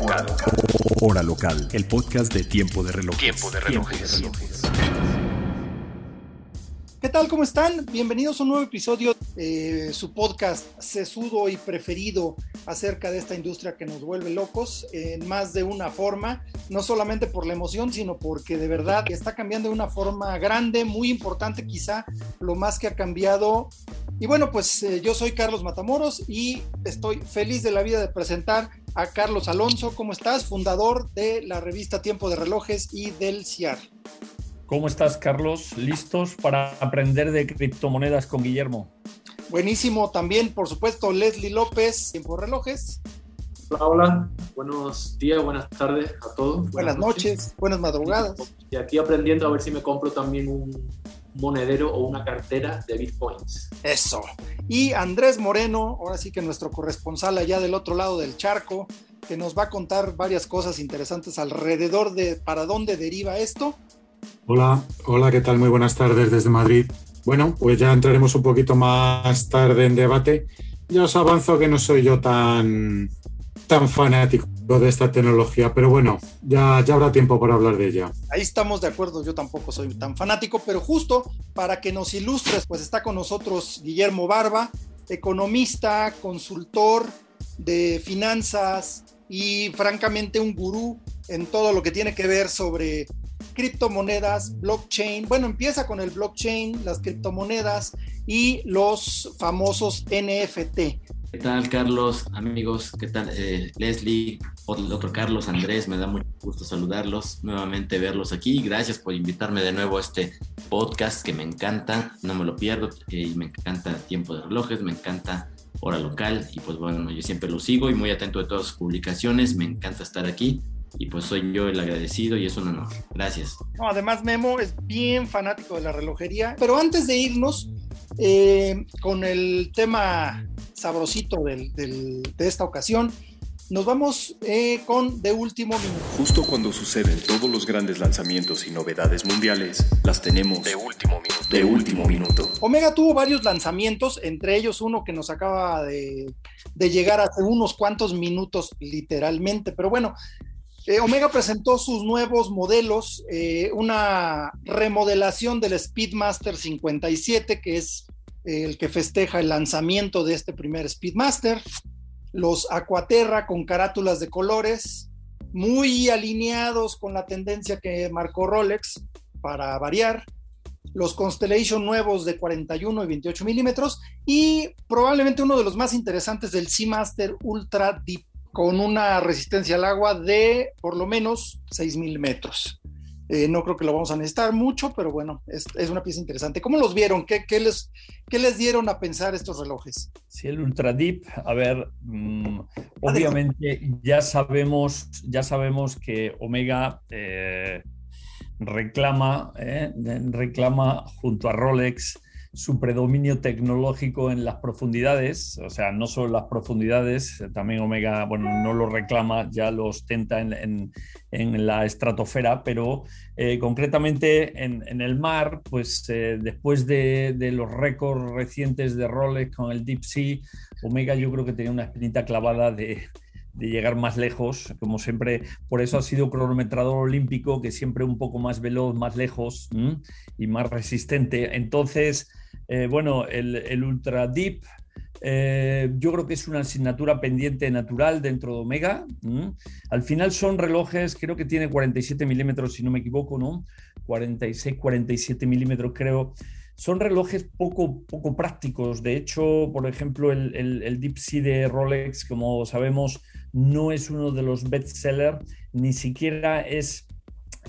Hora local. Hora local. El podcast de Tiempo de Relojes. Tiempo de relojes. ¿Qué tal? ¿Cómo están? Bienvenidos a un nuevo episodio de su podcast sesudo y preferido acerca de esta industria que nos vuelve locos en más de una forma, no solamente por la emoción, sino porque de verdad está cambiando de una forma grande, muy importante, quizá lo más que ha cambiado. Y bueno, pues eh, yo soy Carlos Matamoros y estoy feliz de la vida de presentar a Carlos Alonso. ¿Cómo estás? Fundador de la revista Tiempo de Relojes y del CIAR. ¿Cómo estás, Carlos? ¿Listos para aprender de criptomonedas con Guillermo? Buenísimo. También, por supuesto, Leslie López, Tiempo de Relojes. Hola, hola. Buenos días, buenas tardes a todos. Buenas, noches, buenas madrugadas. Y aquí aprendiendo a ver si me compro también un monedero o una cartera de bitcoins. Eso. Y Andrés Moreno, ahora sí que nuestro corresponsal allá del otro lado del charco, que nos va a contar varias cosas interesantes alrededor de para dónde deriva esto. Hola, hola, ¿qué tal? Muy buenas tardes desde Madrid. Bueno, pues ya entraremos un poquito más tarde en debate. Ya os avanzo que no soy yo tan, tan fanático de esta tecnología, pero bueno, ya, ya habrá tiempo para hablar de ella. Ahí estamos de acuerdo, yo tampoco soy tan fanático, pero justo para que nos ilustres, pues está con nosotros Guillermo Barba, economista, consultor de finanzas y francamente un gurú en todo lo que tiene que ver sobre criptomonedas, blockchain. Bueno, empieza con el blockchain, las criptomonedas y los famosos NFT. ¿Qué tal, Carlos? Amigos, ¿qué tal? Eh, Leslie, otro Carlos, Andrés, me da mucho gusto saludarlos, nuevamente verlos aquí. Gracias por invitarme de nuevo a este podcast que me encanta, no me lo pierdo, eh, y me encanta Tiempo de Relojes, me encanta Hora Local, y pues bueno, yo siempre lo sigo y muy atento de todas sus publicaciones, me encanta estar aquí y pues soy yo el agradecido y es un honor. Gracias. No, además Memo es bien fanático de la relojería, pero antes de irnos eh, con el tema sabrosito del, del, de esta ocasión, nos vamos eh, con De Último Minuto. Justo cuando suceden todos los grandes lanzamientos y novedades mundiales, las tenemos de último minuto. De último minuto. Omega tuvo varios lanzamientos, entre ellos uno que nos acaba de, de llegar hace unos cuantos minutos literalmente, pero bueno, eh, Omega presentó sus nuevos modelos, eh, una remodelación del Speedmaster 57, que es eh, el que festeja el lanzamiento de este primer Speedmaster, los Aquaterra con carátulas de colores, muy alineados con la tendencia que marcó Rolex, para variar, los Constellation nuevos de 41 y 28 milímetros, y probablemente uno de los más interesantes del Seamaster Ultra Deep con una resistencia al agua de por lo menos 6.000 metros. Eh, no creo que lo vamos a necesitar mucho, pero bueno, es, es una pieza interesante. ¿Cómo los vieron? ¿Qué, ¿Qué, les, ¿Qué, les, dieron a pensar estos relojes? Sí, el Ultra Deep, a ver, mmm, obviamente ya sabemos, ya sabemos que Omega eh, reclama, eh, reclama junto a Rolex su predominio tecnológico en las profundidades, o sea, no solo las profundidades, también Omega, bueno, no lo reclama, ya lo ostenta en, la estratosfera, pero eh, concretamente en, el mar, pues eh, después de, los récords recientes de Rolex con el Deep Sea, Omega yo creo que tenía una espinita clavada de, llegar más lejos, como siempre, por eso ha sido cronometrador olímpico, que siempre un poco más veloz, más lejos y más resistente. Entonces, eh, bueno, el, Ultra Deep, eh, yo creo que es una asignatura pendiente natural dentro de Omega. Al final son relojes, creo que tiene 47 milímetros, si no me equivoco, ¿no? 46, 47 milímetros, creo. Son relojes poco, poco prácticos. De hecho, por ejemplo, el Deep Sea de Rolex, como sabemos, no es uno de los bestsellers, ni siquiera es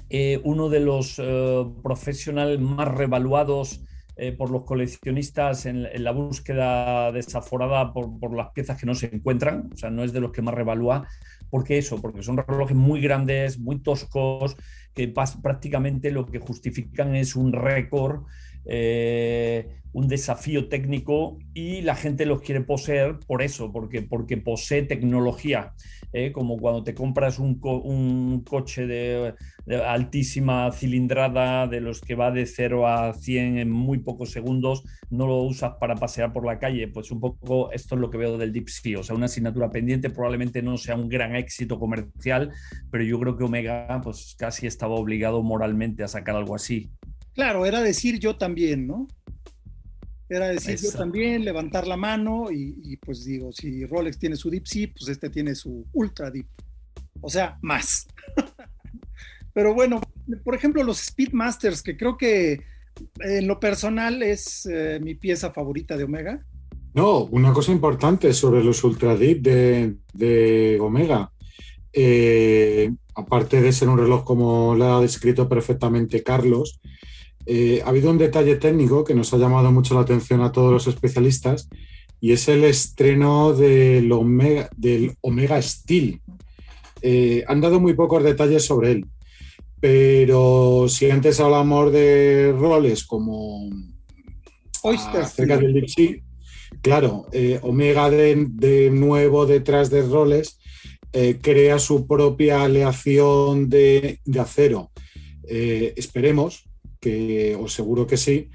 eh, uno de los eh, profesionales más revaluados eh, por los coleccionistas en, la búsqueda desaforada por, por, las piezas que no se encuentran, o sea, no es de los que más revalúa. ¿Por qué eso? Porque son relojes muy grandes, muy toscos, que prácticamente lo que justifican es un récord eh, un desafío técnico y la gente los quiere poseer por eso, porque, porque posee tecnología, ¿eh? como cuando te compras un, coche de, altísima cilindrada, de los que va de 0 a 100 en muy pocos segundos, no lo usas para pasear por la calle, pues un poco esto es lo que veo del Deep Sea, o sea, una asignatura pendiente probablemente no sea un gran éxito comercial, pero yo creo que Omega pues casi estaba obligado moralmente a sacar algo así. Claro, era decir yo también, ¿no? Era decir yo también, levantar la mano y, pues digo, si Rolex tiene su Deep Sea, pues este tiene su Ultra Deep. O sea, más. Pero bueno, por ejemplo, los Speedmasters, que creo que en lo personal es eh, mi pieza favorita de Omega. No, una cosa importante sobre los Ultra Deep de, Omega. Eh, aparte de ser un reloj como lo ha descrito perfectamente Carlos, eh, ha habido un detalle técnico que nos ha llamado mucho la atención a todos los especialistas y es el estreno del Omega, del Omega Steel. Eh, han dado muy pocos detalles sobre él, pero si antes hablamos de roles como Oyster acerca del Deep claro, eh, Omega de, nuevo detrás de roles crea su propia aleación de, de acero. esperemos que os seguro que sí,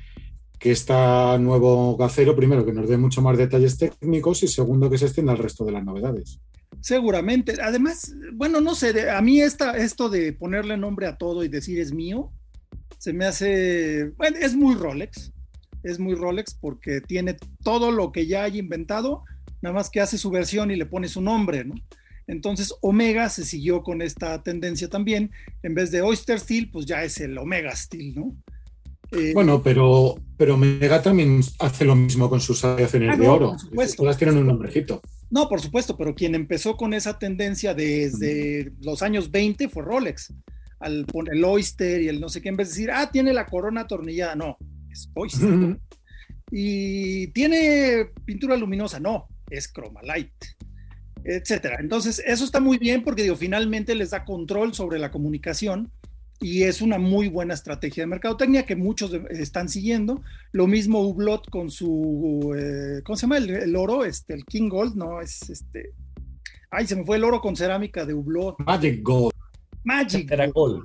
que este nuevo gacero, primero, que nos dé mucho más detalles técnicos y segundo, que se extienda al resto de las novedades. Seguramente. Además, bueno, no sé, a mí esta, esto de ponerle nombre a todo y decir es mío, se me hace, bueno, es muy Rolex, es muy Rolex porque tiene todo lo que ya hay inventado, nada más que hace su versión y le pone su nombre, ¿no? Entonces Omega se siguió con esta tendencia también. En vez de Oyster Steel, pues ya es el Omega Steel, ¿no? Eh, bueno, pero, pero Omega también hace lo mismo con sus aleaciones ah, de oro. Por supuesto. Todas tienen un nombrecito. No, por supuesto, pero quien empezó con esa tendencia desde los años 20 fue Rolex. Al poner el Oyster y el no sé qué, en vez de decir, ah, tiene la corona atornillada, no, es Oyster. Y tiene pintura luminosa, no, es Light etcétera. Entonces, eso está muy bien porque digo, finalmente les da control sobre la comunicación y es una muy buena estrategia de mercadotecnia que muchos están siguiendo. Lo mismo Hublot con su, eh, ¿cómo se llama? El, oro, este, el King Gold, no, es este, ay, se me fue el oro con cerámica de Hublot. Magic Gold. Magic Era Gold.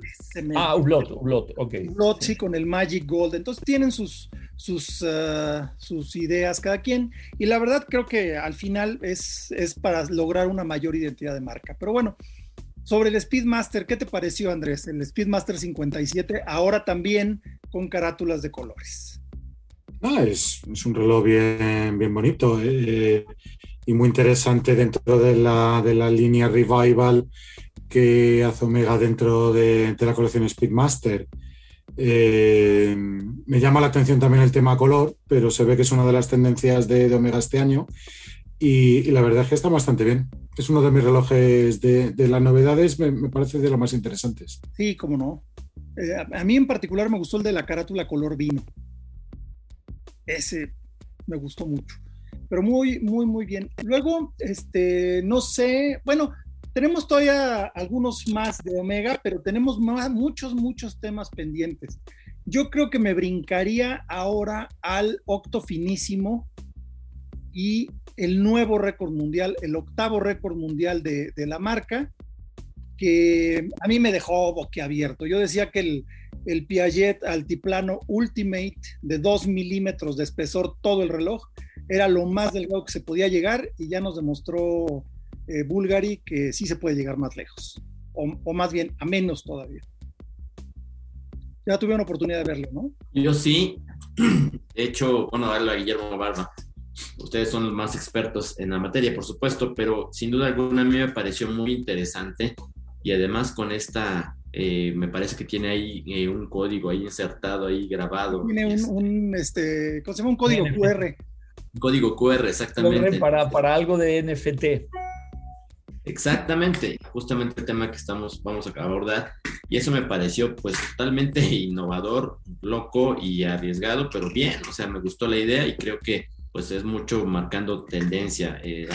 Ah, Hublot, Hublot, ok. Hublot, sí, con el Magic Gold. Entonces tienen sus, sus, eh, sus ideas cada quien. Y la verdad creo que al final es, es para lograr una mayor identidad de marca. Pero bueno, sobre el Speedmaster, ¿qué te pareció Andrés? El Speedmaster 57, ahora también con carátulas de colores. Ah, es, es un reloj bien, bien bonito eh, y muy interesante dentro de la, de la línea Revival que hace Omega dentro de, la colección Speedmaster. Eh, me llama la atención también el tema color, pero se ve que es una de las tendencias de, Omega este año y, la verdad es que está bastante bien. Es uno de mis relojes de, las novedades, me, parece de los más interesantes. Sí, cómo no. Eh, a, mí en particular me gustó el de la carátula color vino. Ese me gustó mucho. Pero muy, muy, muy bien. Luego, este, no sé, bueno, tenemos todavía algunos más de Omega, pero tenemos muchos, muchos temas pendientes. Yo creo que me brincaría ahora al octo finísimo y el nuevo récord mundial, el octavo récord mundial de, la marca, que a mí me dejó boquiabierto. Yo decía que el, el Piaget altiplano Ultimate de 2 milímetros de espesor todo el reloj era lo más delgado que se podía llegar y ya nos demostró eh, Bulgari que sí se puede llegar más lejos, o, más bien a menos todavía. Ya tuvieron oportunidad de verlo, ¿no? Yo sí. De hecho, bueno, darle a Guillermo Barba. Ustedes son los más expertos en la materia, por supuesto, pero sin duda alguna a mí me pareció muy interesante y además con esta, eh, me parece que tiene ahí eh, un código ahí insertado, ahí grabado. Tiene un, este, ¿cómo se llama? Un código QR. Un código QR, exactamente. Para, para algo de NFT. Exactamente, justamente el tema que estamos, vamos a abordar. Y eso me pareció pues totalmente innovador, loco y arriesgado, pero bien, o sea, me gustó la idea y creo que pues es mucho marcando tendencia. Eh,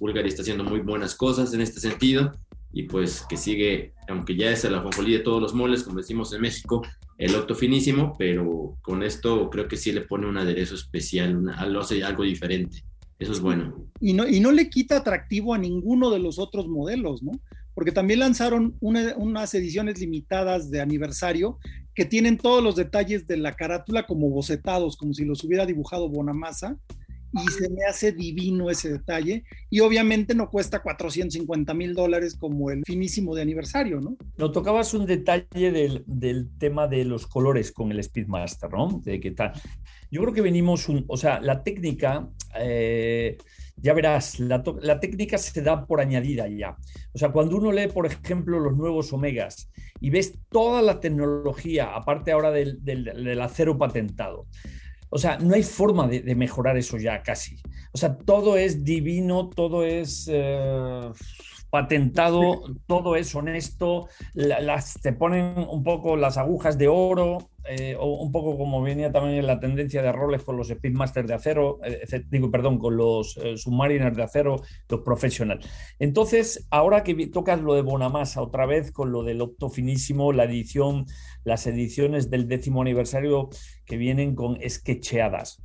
Bulgari está haciendo muy buenas cosas en este sentido y pues que sigue, aunque ya es el ajonjolí de todos los moles, como decimos en México, el octo finísimo, pero con esto creo que sí le pone un aderezo especial, una, hace algo diferente. Eso es bueno. Y no, y no le quita atractivo a ninguno de los otros modelos, ¿no? Porque también lanzaron unas ediciones limitadas de aniversario que tienen todos los detalles de la carátula como bocetados, como si los hubiera dibujado Bonamassa y se me hace divino ese detalle. Y obviamente no cuesta 450 mil dólares como el finísimo de aniversario, ¿no? No tocabas un detalle del, del, tema de los colores con el Speedmaster, ¿no? De qué tal. Yo creo que venimos, un, o sea, la técnica, eh, ya verás, la, la, técnica se da por añadida ya. O sea, cuando uno lee, por ejemplo, los nuevos Omegas y ves toda la tecnología, aparte ahora del, del, del acero patentado, o sea, no hay forma de, mejorar eso ya casi. O sea, todo es divino, todo es eh, patentado, todo es honesto, las, te ponen un poco las agujas de oro, eh, o un poco como venía también en la tendencia de roles con los Speedmasters de acero, eh, digo, perdón, con los eh, Submariners de acero, los profesionales. Entonces, ahora que tocas lo de Bonamassa otra vez con lo del Opto Finísimo, la edición, las ediciones del décimo aniversario que vienen con sketcheadas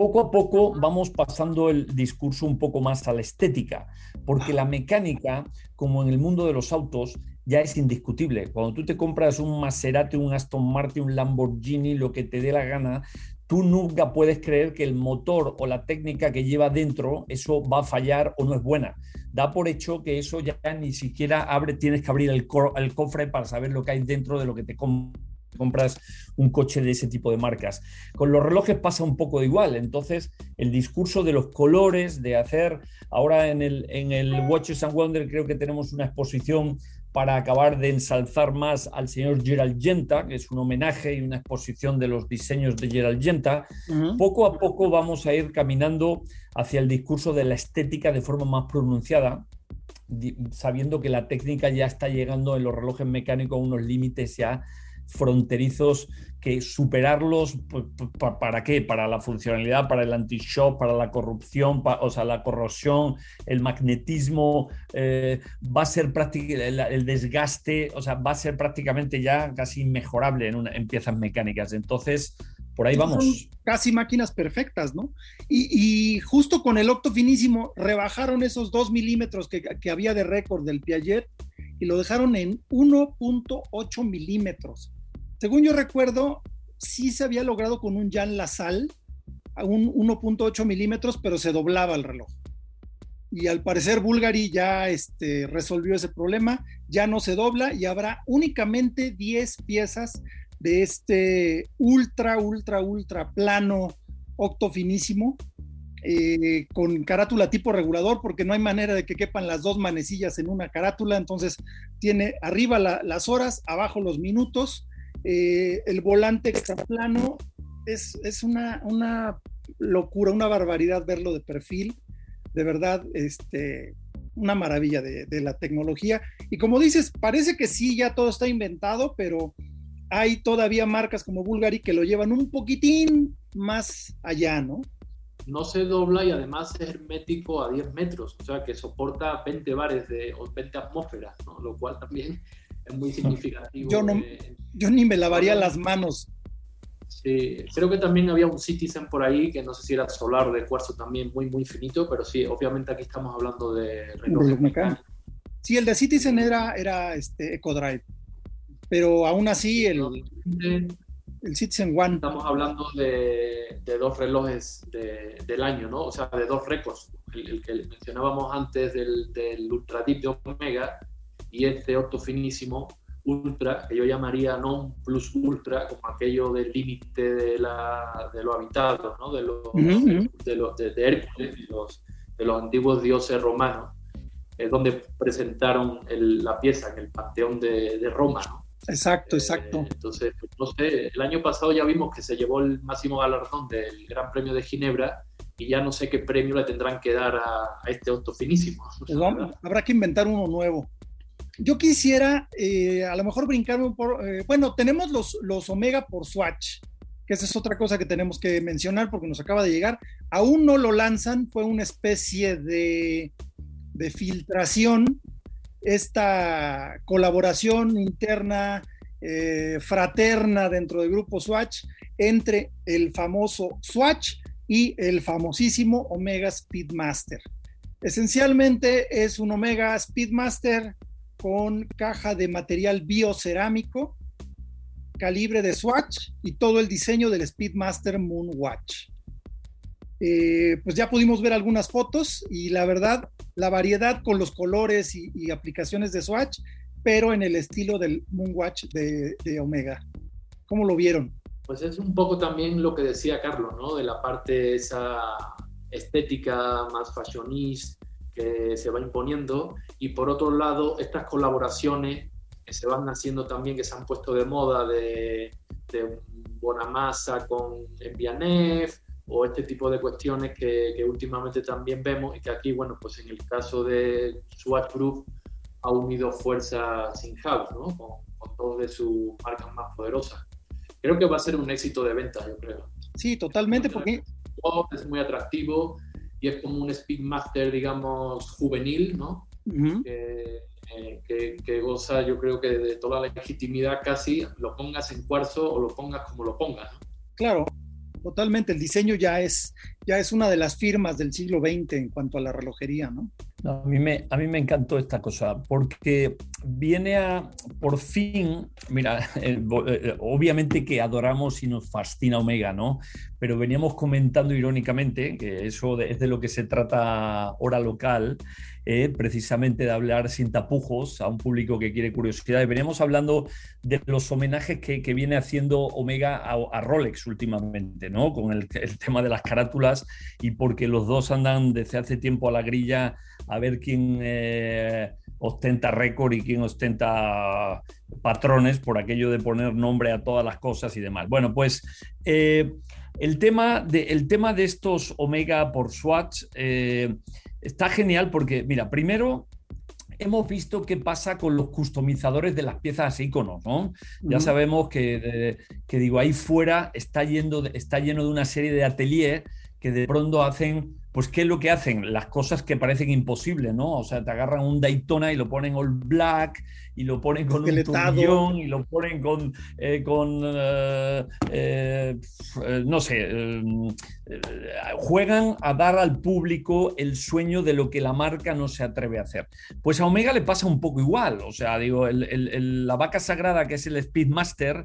poco a poco vamos pasando el discurso un poco más a la estética, porque la mecánica, como en el mundo de los autos, ya es indiscutible. Cuando tú te compras un Maserati, un Aston Martin, un Lamborghini, lo que te dé la gana, tú nunca puedes creer que el motor o la técnica que lleva dentro, eso va a fallar o no es buena. Da por hecho que eso ya ni siquiera abre, tienes que abrir el, cofre para saber lo que hay dentro de lo que te compras compras un coche de ese tipo de marcas. Con los relojes pasa un poco igual, entonces el discurso de los colores, de hacer, ahora en el, en el Watches and Wonder creo que tenemos una exposición para acabar de ensalzar más al señor Gerald Genta, que es un homenaje y una exposición de los diseños de Gerald Genta. Poco a poco vamos a ir caminando hacia el discurso de la estética de forma más pronunciada, sabiendo que la técnica ya está llegando en los relojes mecánicos a unos límites ya fronterizos que superarlos, ¿para qué? Para la funcionalidad, para el anti-shock, para la corrupción, o sea, la corrosión, el magnetismo, eh, va a ser prácticamente el, desgaste, o sea, va a ser prácticamente ya casi inmejorable en, una, en piezas mecánicas. Entonces, por ahí vamos. Son casi máquinas perfectas, ¿no? Y, justo con el octo finísimo rebajaron esos dos milímetros que, que había de récord del Piaget y lo dejaron en 1.8 milímetros según yo recuerdo, sí se había logrado con un Jan Lassalle, a un 1.8 milímetros, pero se doblaba el reloj. Y al parecer Bulgari ya este, resolvió ese problema, ya no se dobla y habrá únicamente 10 piezas de este ultra, ultra, ultra plano octofinísimo eh, con carátula tipo regulador, porque no hay manera de que quepan las dos manecillas en una carátula. Entonces tiene arriba las horas, abajo los minutos eh, el volante plano es, es una, una, locura, una barbaridad verlo de perfil, de verdad, este, una maravilla de, de, la tecnología. Y como dices, parece que sí, ya todo está inventado, pero hay todavía marcas como Bulgari que lo llevan un poquitín más allá, ¿no? No se dobla y además es hermético a 10 metros, o sea que soporta 20 bares de, o 20 atmósferas, ¿no? lo cual también es muy significativo. Yo, no, yo ni me lavaría las manos. Sí, creo que también había un Citizen por ahí, que no sé si era solar de cuarzo también muy, muy finito, pero sí, obviamente aquí estamos hablando de relojes mecánicos. Sí, el de Citizen era, era este EcoDrive, pero aún así el, el Citizen One. Estamos hablando de, de dos relojes de, del año, ¿no? O sea, de dos récords. El, que mencionábamos antes del, del Ultra Deep de Omega y este orto finísimo ultra, que yo llamaría non plus ultra, como aquello del límite de, la, de lo habitado, ¿no? de, los, de, los, de, Hércules, de los, de los antiguos dioses romanos, es donde presentaron la pieza en el Panteón de, Roma. ¿no? Exacto, exacto. Eh, entonces, pues, no sé, el año pasado ya vimos que se llevó el máximo galardón del Gran Premio de Ginebra y ya no sé qué premio le tendrán que dar a, este auto finísimo. Pues habrá que inventar uno nuevo. Yo quisiera eh, a lo mejor brincarme por, eh, bueno, tenemos los, los Omega por Swatch, que esa es otra cosa que tenemos que mencionar porque nos acaba de llegar. Aún no lo lanzan, fue una especie de, de filtración esta colaboración interna, eh, fraterna dentro del grupo Swatch entre el famoso Swatch y el famosísimo Omega Speedmaster. Esencialmente es un Omega Speedmaster con caja de material biocerámico, calibre de Swatch y todo el diseño del Speedmaster Moonwatch. Eh, pues ya pudimos ver algunas fotos y la verdad, la variedad con los colores y, aplicaciones de Swatch, pero en el estilo del Moonwatch de, de, Omega. ¿Cómo lo vieron? Pues es un poco también lo que decía Carlos, ¿no? De la parte esa estética más fashionista que se va imponiendo y por otro lado estas colaboraciones que se van haciendo también, que se han puesto de moda de, de Bonamassa con Envianef o este tipo de cuestiones que, que, últimamente también vemos y que aquí, bueno, pues en el caso de Swatch Group ha unido fuerzas sin house, ¿no? Con, con dos de sus marcas más poderosas. Creo que va a ser un éxito de venta, yo creo. Sí, totalmente, porque... Es muy atractivo, y es como un Speedmaster, digamos, juvenil, ¿no? Eh, que, goza, yo creo que de toda la legitimidad casi, lo pongas en cuarzo o lo pongas como lo pongas, ¿no? Claro, totalmente. El diseño ya es, ya es una de las firmas del siglo XX en cuanto a la relojería, ¿no? A, mí me, a mí me encantó esta cosa, porque viene a, por fin, mira, eh, eh, obviamente que adoramos y nos fascina Omega, ¿no? Pero veníamos comentando irónicamente, que eso es de lo que se trata hora local, eh, precisamente de hablar sin tapujos a un público que quiere curiosidad. Veníamos hablando de los homenajes que, que viene haciendo Omega a, Rolex últimamente, ¿no? Con el, el tema de las carátulas y porque los dos andan desde hace tiempo a la grilla a ver quién eh, ostenta récord y quién ostenta patrones por aquello de poner nombre a todas las cosas y demás. Bueno, pues eh, el, tema de, el, tema de, estos Omega por Swatch eh, está genial porque, mira, primero hemos visto qué pasa con los customizadores de las piezas iconos, ¿no? Ya sabemos que, que, digo, ahí fuera está, yendo, está lleno de una serie de ateliers que de pronto hacen pues ¿qué es lo que hacen? Las cosas que parecen imposibles, ¿no? O sea, te agarran un Daytona y lo ponen all black y lo ponen con un turbión y lo ponen con, eh, con eh, eh, no sé, juegan a dar al público el sueño de lo que la marca no se atreve a hacer. Pues a Omega le pasa un poco igual, o sea, digo, la vaca sagrada que es el Speedmaster,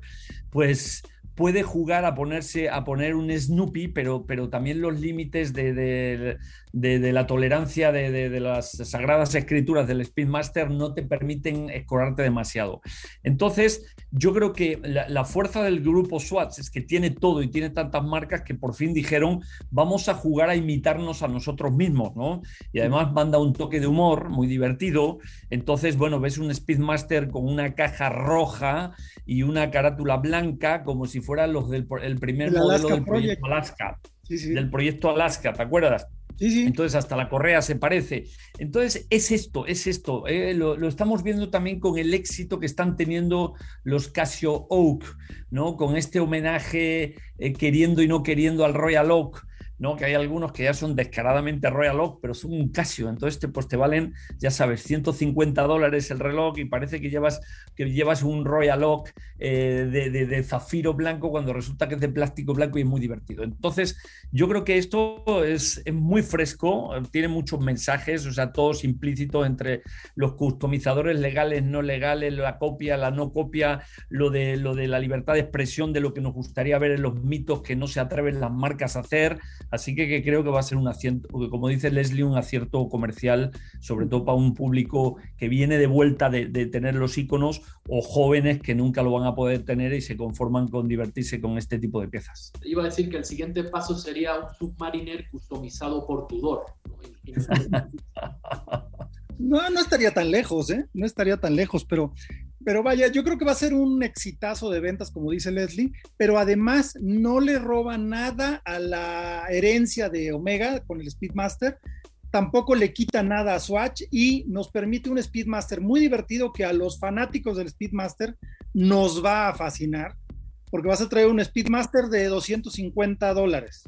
pues puede jugar a ponerse a poner un Snoopy, pero, pero también los límites de, de, la tolerancia de, las sagradas escrituras del Speedmaster no te permiten escorarte demasiado. Entonces, yo creo que la, fuerza del grupo Swatch es que tiene todo y tiene tantas marcas que por fin dijeron, vamos a jugar a imitarnos a nosotros mismos, ¿no? Y además manda un toque de humor muy divertido. Entonces, bueno, ves un Speedmaster con una caja roja y una carátula blanca, como si fueran los del el primer modelo del proyecto Alaska. Del proyecto Alaska, ¿te acuerdas? Entonces hasta la correa se parece. Entonces es esto, es esto. Eh, lo, estamos viendo también con el éxito que están teniendo los Casio Oak, ¿no? Con este homenaje eh, queriendo y no queriendo al Royal Oak. ¿No? Que hay algunos que ya son descaradamente Royal Oak, pero son un Casio, entonces te, pues te valen, ya sabes, 150 dólares el reloj y parece que llevas, que llevas un Royal Oak eh, de, zafiro blanco cuando resulta que es de plástico blanco y es muy divertido. Entonces, yo creo que esto es, muy fresco, tiene muchos mensajes, o sea, todos implícitos entre los customizadores legales, no legales, la copia, la no copia, lo de, lo de la libertad de expresión de lo que nos gustaría ver en los mitos que no se atreven las marcas a hacer, Así que, creo que va a ser un acierto, como dice Leslie, un acierto comercial, sobre todo para un público que viene de vuelta de, tener los iconos o jóvenes que nunca lo van a poder tener y se conforman con divertirse con este tipo de piezas. Iba a decir que el siguiente paso sería un submariner customizado por Tudor. No, no estaría tan lejos, ¿eh? No estaría tan lejos, pero pero vaya, yo creo que va a ser un exitazo de ventas, como dice Leslie, pero además no le roba nada a la herencia de Omega con el Speedmaster, tampoco le quita nada a Swatch y nos permite un Speedmaster muy divertido que a los fanáticos del Speedmaster nos va a fascinar, porque vas a traer un Speedmaster de 250 dólares.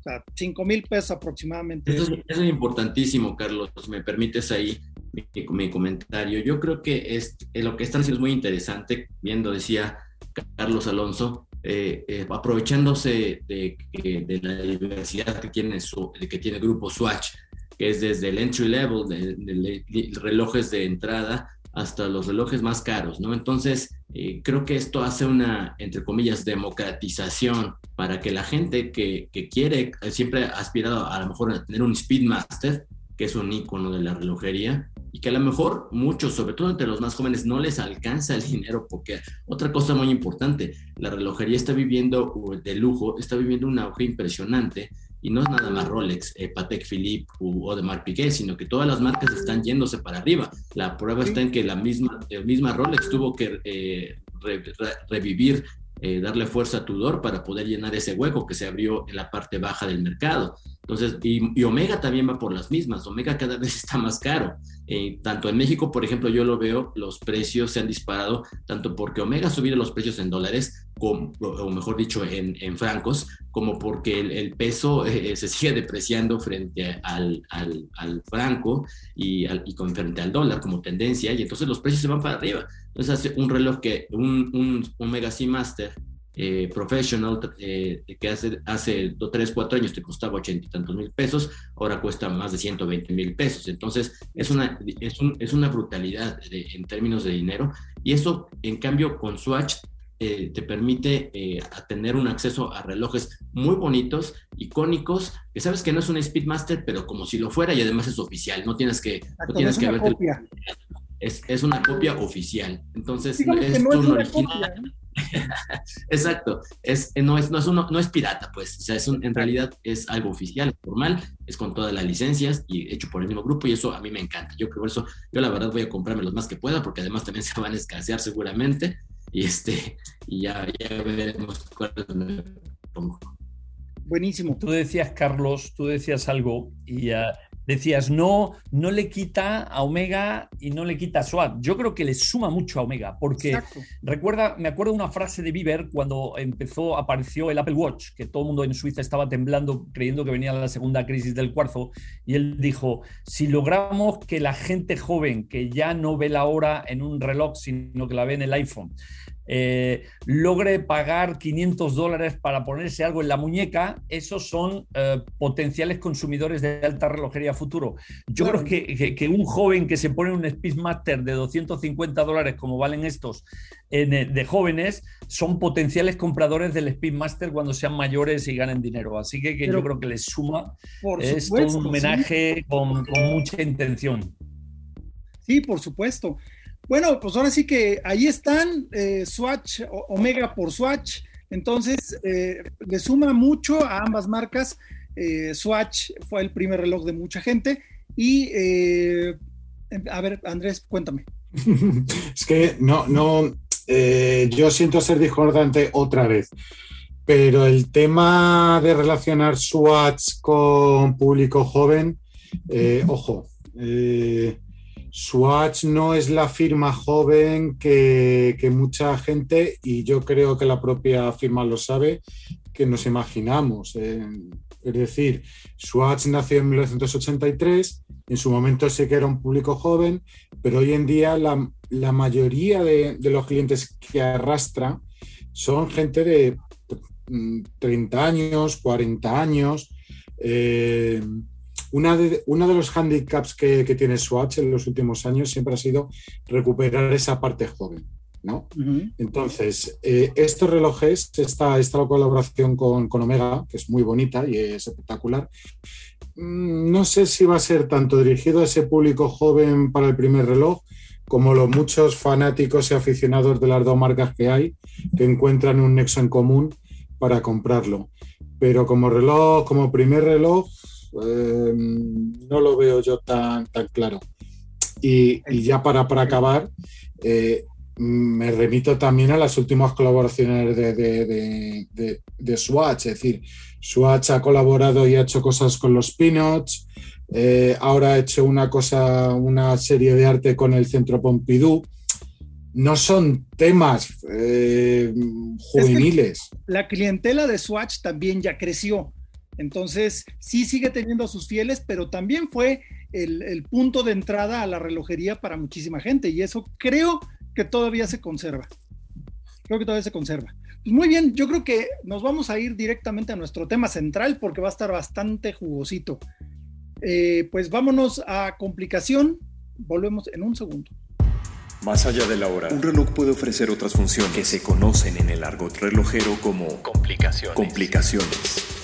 O sea, 5 mil pesos aproximadamente. Es importantísimo, Carlos, me permites ahí mi, comentario. Yo creo que es, eh, lo que están haciendo es muy interesante, viendo, decía Carlos Alonso, eh, eh, aprovechándose de, de, la diversidad que tiene, su, que tiene el grupo Swatch, que es desde el entry level, de, de relojes de entrada hasta los relojes más caros, ¿no? Entonces, eh, creo que esto hace una, entre comillas, democratización para que la gente que, que quiere, eh, siempre ha aspirado a, lo mejor a tener un Speedmaster, que es un icono de la relojería, y que a lo mejor muchos, sobre todo entre los más jóvenes, no les alcanza el dinero, porque otra cosa muy importante, la relojería está viviendo de lujo, está viviendo un auge impresionante y no es nada más Rolex, eh, Patek Philippe o Audemars Piguet, sino que todas las marcas están yéndose para arriba. La prueba está en que la misma, la misma Rolex tuvo que eh, revivir, eh, darle fuerza a Tudor para poder llenar ese hueco que se abrió en la parte baja del mercado. Entonces, y, Omega también va por las mismas. Omega cada vez está más caro. Eh, tanto en México, por ejemplo, yo lo veo, los precios se han disparado, tanto porque Omega ha subido los precios en dólares, o mejor dicho, en, francos, como porque el, peso eh, se sigue depreciando frente al, al, franco y, y, con, frente al dólar como tendencia, y entonces los precios se van para arriba. Entonces, hace un reloj que un, un Omega Seamaster eh, professional eh, que hace, hace 3, 4 años te costaba 80 y tantos mil pesos, ahora cuesta más de 120 mil pesos. Entonces, es una, es, un, es una brutalidad en términos de dinero. Y eso, en cambio, con Swatch eh, te permite tener un acceso a relojes muy bonitos, icónicos, que sabes que no es un Speedmaster, pero como si lo fuera y además es oficial, no tienes que, no tienes que Es, es, una copia oficial. Entonces, es, un original. Exacto, es, no, es, no, es uno, no es pirata, pues, o sea, es en realidad es algo oficial, es formal, es con todas las licencias y hecho por el mismo grupo y eso a mí me encanta. Yo creo eso, yo la verdad voy a comprarme los más que pueda porque además también se van a escasear seguramente y este, y ya, ya veremos cuáles me pongo. Buenísimo. Tú decías, Carlos, tú decías algo y ya decías, no, no le quita a Omega y no le quita a SWAT. Yo creo que le suma mucho a Omega, porque recuerda, me acuerdo una frase de Bieber cuando empezó, apareció el Apple Watch, que todo el mundo en Suiza estaba temblando creyendo que venía la segunda crisis del cuarzo, y él dijo, si logramos que la gente joven, que ya no ve la hora en un reloj, sino que la ve en el iPhone, eh, logre pagar 500 dólares para ponerse algo en la muñeca, esos son eh, potenciales consumidores de alta relojería futuro. Yo creo que, que, un joven que se pone un Speedmaster de 250 dólares, como valen estos, eh, de jóvenes, son potenciales compradores del Speedmaster cuando sean mayores y ganen dinero. Así que, yo creo que les suma. es un homenaje con, con mucha intención. Sí, por supuesto. Bueno, pues ahora sí que ahí están, eh, Swatch, Omega por Swatch. Entonces, eh, le suma mucho a ambas marcas. Eh, Swatch fue el primer reloj de mucha gente. Y, a ver, Andrés, cuéntame. es que no, no, yo siento ser discordante otra vez. Pero el tema de relacionar Swatch con público joven, ojo, Swatch no es la firma joven que, mucha gente, y yo creo que la propia firma lo sabe, que nos imaginamos. Es decir, Swatch nació en 1983, en su momento sí que era un público joven, pero hoy en día la, mayoría de, los clientes que arrastra son gente de 30 mm, años, 40 años. Eh, una de, uno de los handicaps que, tiene Swatch en los últimos años siempre ha sido recuperar esa parte joven. ¿no? Entonces, eh, estos relojes, esta, esta colaboración con, Omega, que es muy bonita y es espectacular, mm, no sé si va a ser tanto dirigido a ese público joven para el primer reloj, como los muchos fanáticos y aficionados de las dos marcas que hay, que encuentran un nexo en común para comprarlo. Pero como reloj, como primer reloj, Em, no lo veo yo tan, tan claro. Y, ya para, para acabar, eh, me remito también a las últimas colaboraciones de, de, de, Swatch, es decir, Swatch ha colaborado y ha hecho cosas con los Peanuts, eh, ahora ha hecho una cosa, una serie de arte con el Centro Pompidou. No son temas eh, juveniles. la clientela de Swatch también ya creció. Entonces, sí sigue teniendo a sus fieles, pero también fue el, punto de entrada a la relojería para muchísima gente y eso creo que todavía se conserva. Creo que todavía se conserva. Pues muy bien, yo creo que nos vamos a ir directamente a nuestro tema central porque va a estar bastante jugosito. Eh, pues vámonos a complicación. Volvemos en un segundo. Más allá de la hora, un reloj puede ofrecer otras funciones que se conocen en el argot relojero como complicaciones. complicaciones.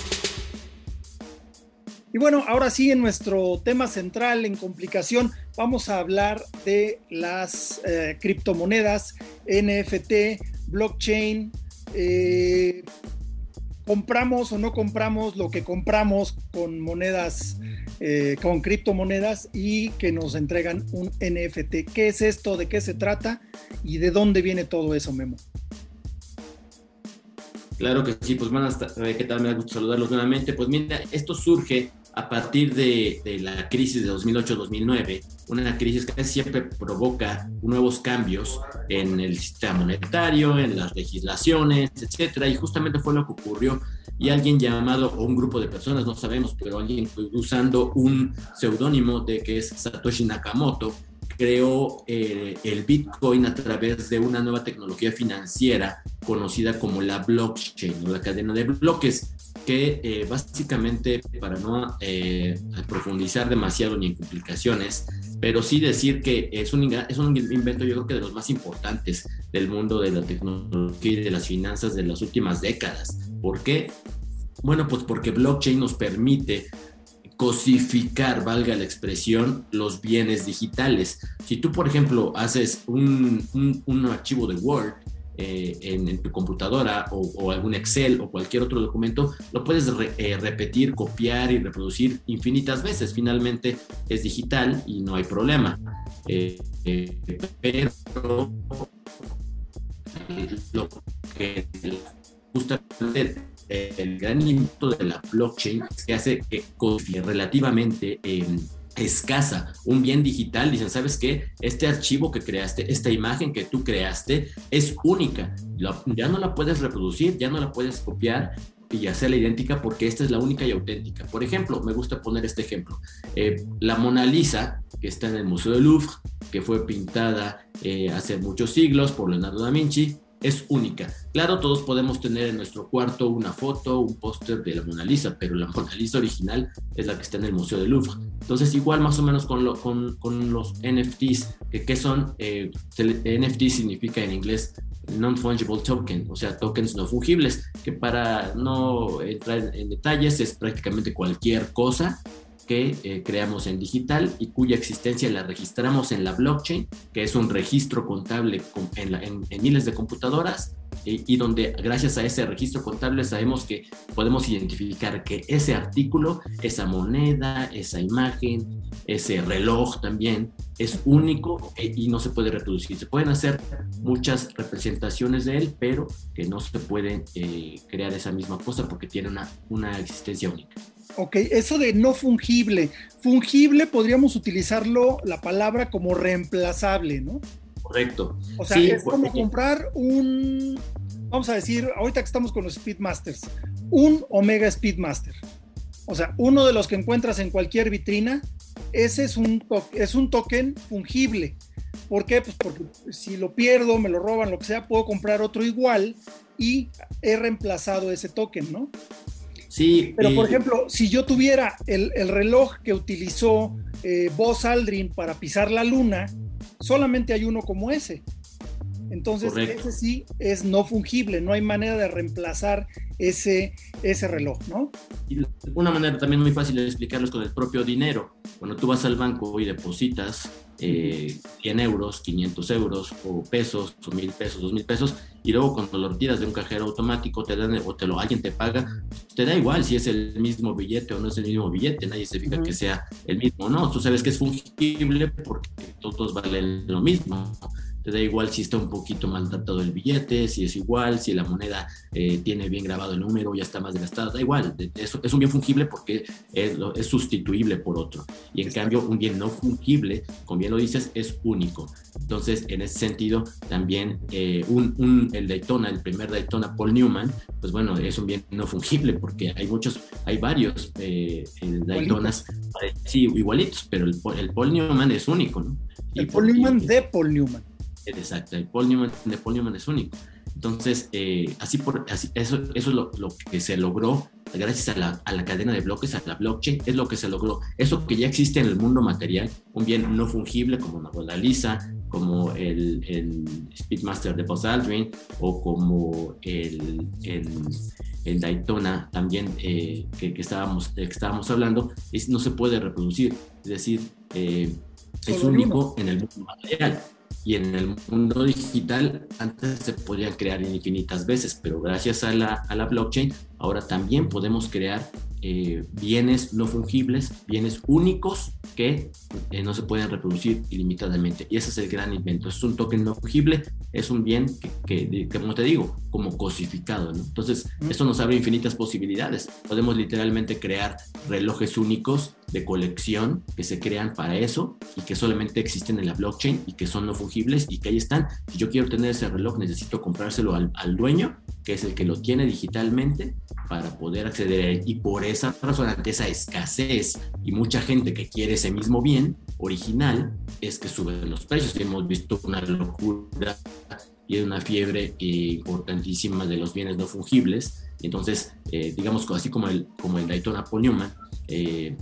Y bueno, ahora sí, en nuestro tema central en complicación, vamos a hablar de las eh, criptomonedas, NFT, blockchain, eh, compramos o no compramos lo que compramos con monedas, eh, con criptomonedas y que nos entregan un NFT. ¿Qué es esto? ¿De qué se trata? ¿Y de dónde viene todo eso, Memo? Claro que sí, pues buenas tardes, ¿qué tal? Me da gusto saludarlos nuevamente. Pues mira, esto surge a partir de, la crisis de 2008-2009, una crisis que siempre provoca nuevos cambios en el sistema monetario, en las legislaciones, etcétera, y justamente fue lo que ocurrió. Y alguien llamado, o un grupo de personas, no sabemos, pero alguien usando un seudónimo de que es Satoshi Nakamoto, creó eh, el Bitcoin a través de una nueva tecnología financiera conocida como la blockchain o la cadena de bloques que eh, básicamente, para no eh, profundizar demasiado ni en complicaciones, pero sí decir que es un, es un invento yo creo que de los más importantes del mundo de la tecnología y de las finanzas de las últimas décadas. ¿Por qué? Bueno, pues porque blockchain nos permite cosificar, valga la expresión, los bienes digitales. Si tú, por ejemplo, haces un, un, un archivo de Word, eh, en, tu computadora o, algún Excel o cualquier otro documento, lo puedes eh, repetir, copiar y reproducir infinitas veces. Finalmente es digital y no hay problema. Eh, pero lo que justamente el gran impacto de la blockchain es que hace que relativamente escasa, un bien digital, dicen, ¿sabes qué? Este archivo que creaste, esta imagen que tú creaste es única, ya no la puedes reproducir, ya no la puedes copiar y hacerla idéntica porque esta es la única y auténtica. Por ejemplo, me gusta poner este ejemplo, eh, la Mona Lisa, que está en el Museo del Louvre, que fue pintada eh, hace muchos siglos por Leonardo da Vinci, es única. Claro, todos podemos tener en nuestro cuarto una foto, un póster de la Mona Lisa, pero la Mona Lisa original es la que está en el Museo del Louvre. Entonces, igual más o menos con, con, los NFTs, que, son, eh, NFT significa en inglés non-fungible token, o sea, tokens no fungibles, que para no entrar en detalles es prácticamente cualquier cosa que eh, creamos en digital y cuya existencia la registramos en la blockchain, que es un registro contable en, miles de computadoras y, donde gracias a ese registro contable sabemos que podemos identificar que ese artículo, esa moneda, esa imagen, ese reloj también es único e, y no se puede reproducir. Se pueden hacer muchas representaciones de él, pero que no se puede eh, crear esa misma cosa porque tiene una, una existencia única. Ok, eso de no fungible. Fungible podríamos utilizarlo, la palabra como reemplazable, ¿no? Correcto. O sea, es como comprar un, vamos a decir, ahorita que estamos con los Speedmasters, un Omega Speedmaster. O sea, uno de los que encuentras en cualquier vitrina, ese es un, es un token fungible. ¿Por qué? Pues porque si lo pierdo, me lo roban, lo que sea, puedo comprar otro igual y he reemplazado ese token, ¿no? Sí. Pero, por ejemplo, si yo tuviera el, reloj que utilizó eh, Buzz Aldrin para pisar la luna, solamente hay uno como ese. Entonces, ese sí es no fungible, no hay manera de reemplazar ese, ese reloj, ¿no? Y una manera también muy fácil de explicarlo es con el propio dinero. Cuando tú vas al banco y depositas eh, 100 euros, 500 euros, o pesos, o mil pesos, dos mil pesos, y luego cuando lo retiras de un cajero automático, te dan, o te lo, alguien te paga, te da igual si es el mismo billete o no es el mismo billete, nadie se fija que sea el mismo, ¿no? Tú sabes que es fungible porque todos valen lo mismo te da igual si está un poquito maltratado el billete, si es igual, si la moneda eh, tiene bien grabado el número, ya está más desgastada, da igual, eso es un bien fungible porque es, es sustituible por otro. Y en cambio, un bien no fungible, como bien lo dices, es único. Entonces, en ese sentido, también eh, un, el Daytona, el primer Daytona Paul Newman, pues bueno, es un bien no fungible porque hay muchos, hay varios eh, Daytonas, sí, igualitos, pero el, el Paul Newman es único, ¿no? el Paul Newman de Paul Newman. Exacto, el Paul Newman de Paul Newman es único. Entonces, eh, así por así, eso, eso es lo, lo, que se logró gracias a la, a la, cadena de bloques, a la blockchain, es lo que se logró. Eso que ya existe en el mundo material, un bien no fungible como bola lisa, como el, el Speedmaster de Buzz Aldrin o como el, el, el Daytona también eh, que, que, estábamos, que estábamos hablando, es, no se puede reproducir. Es decir, eh, es único en el mundo material. Y en el mundo digital antes se podían crear infinitas veces, pero gracias a la, a la blockchain ahora también podemos crear eh, bienes no fungibles, bienes únicos que eh, no se pueden reproducir ilimitadamente. Y ese es el gran invento. Es un token no fungible, es un bien que, que, como te digo, como cosificado. ¿no? Entonces, eso nos abre infinitas posibilidades. Podemos literalmente crear relojes únicos de colección que se crean para eso y que solamente existen en la blockchain y que son no fungibles y que ahí están. Si yo quiero tener ese reloj, necesito comprárselo al, al dueño, que es el que lo tiene digitalmente, para poder acceder a él. Y por esa razón, ante esa escasez y mucha gente que quiere ese mismo bien original, es que suben los precios. Hemos visto una locura y una fiebre importantísima de los bienes no fungibles. Entonces, eh, digamos, así como el, como el Daytona Paul eh,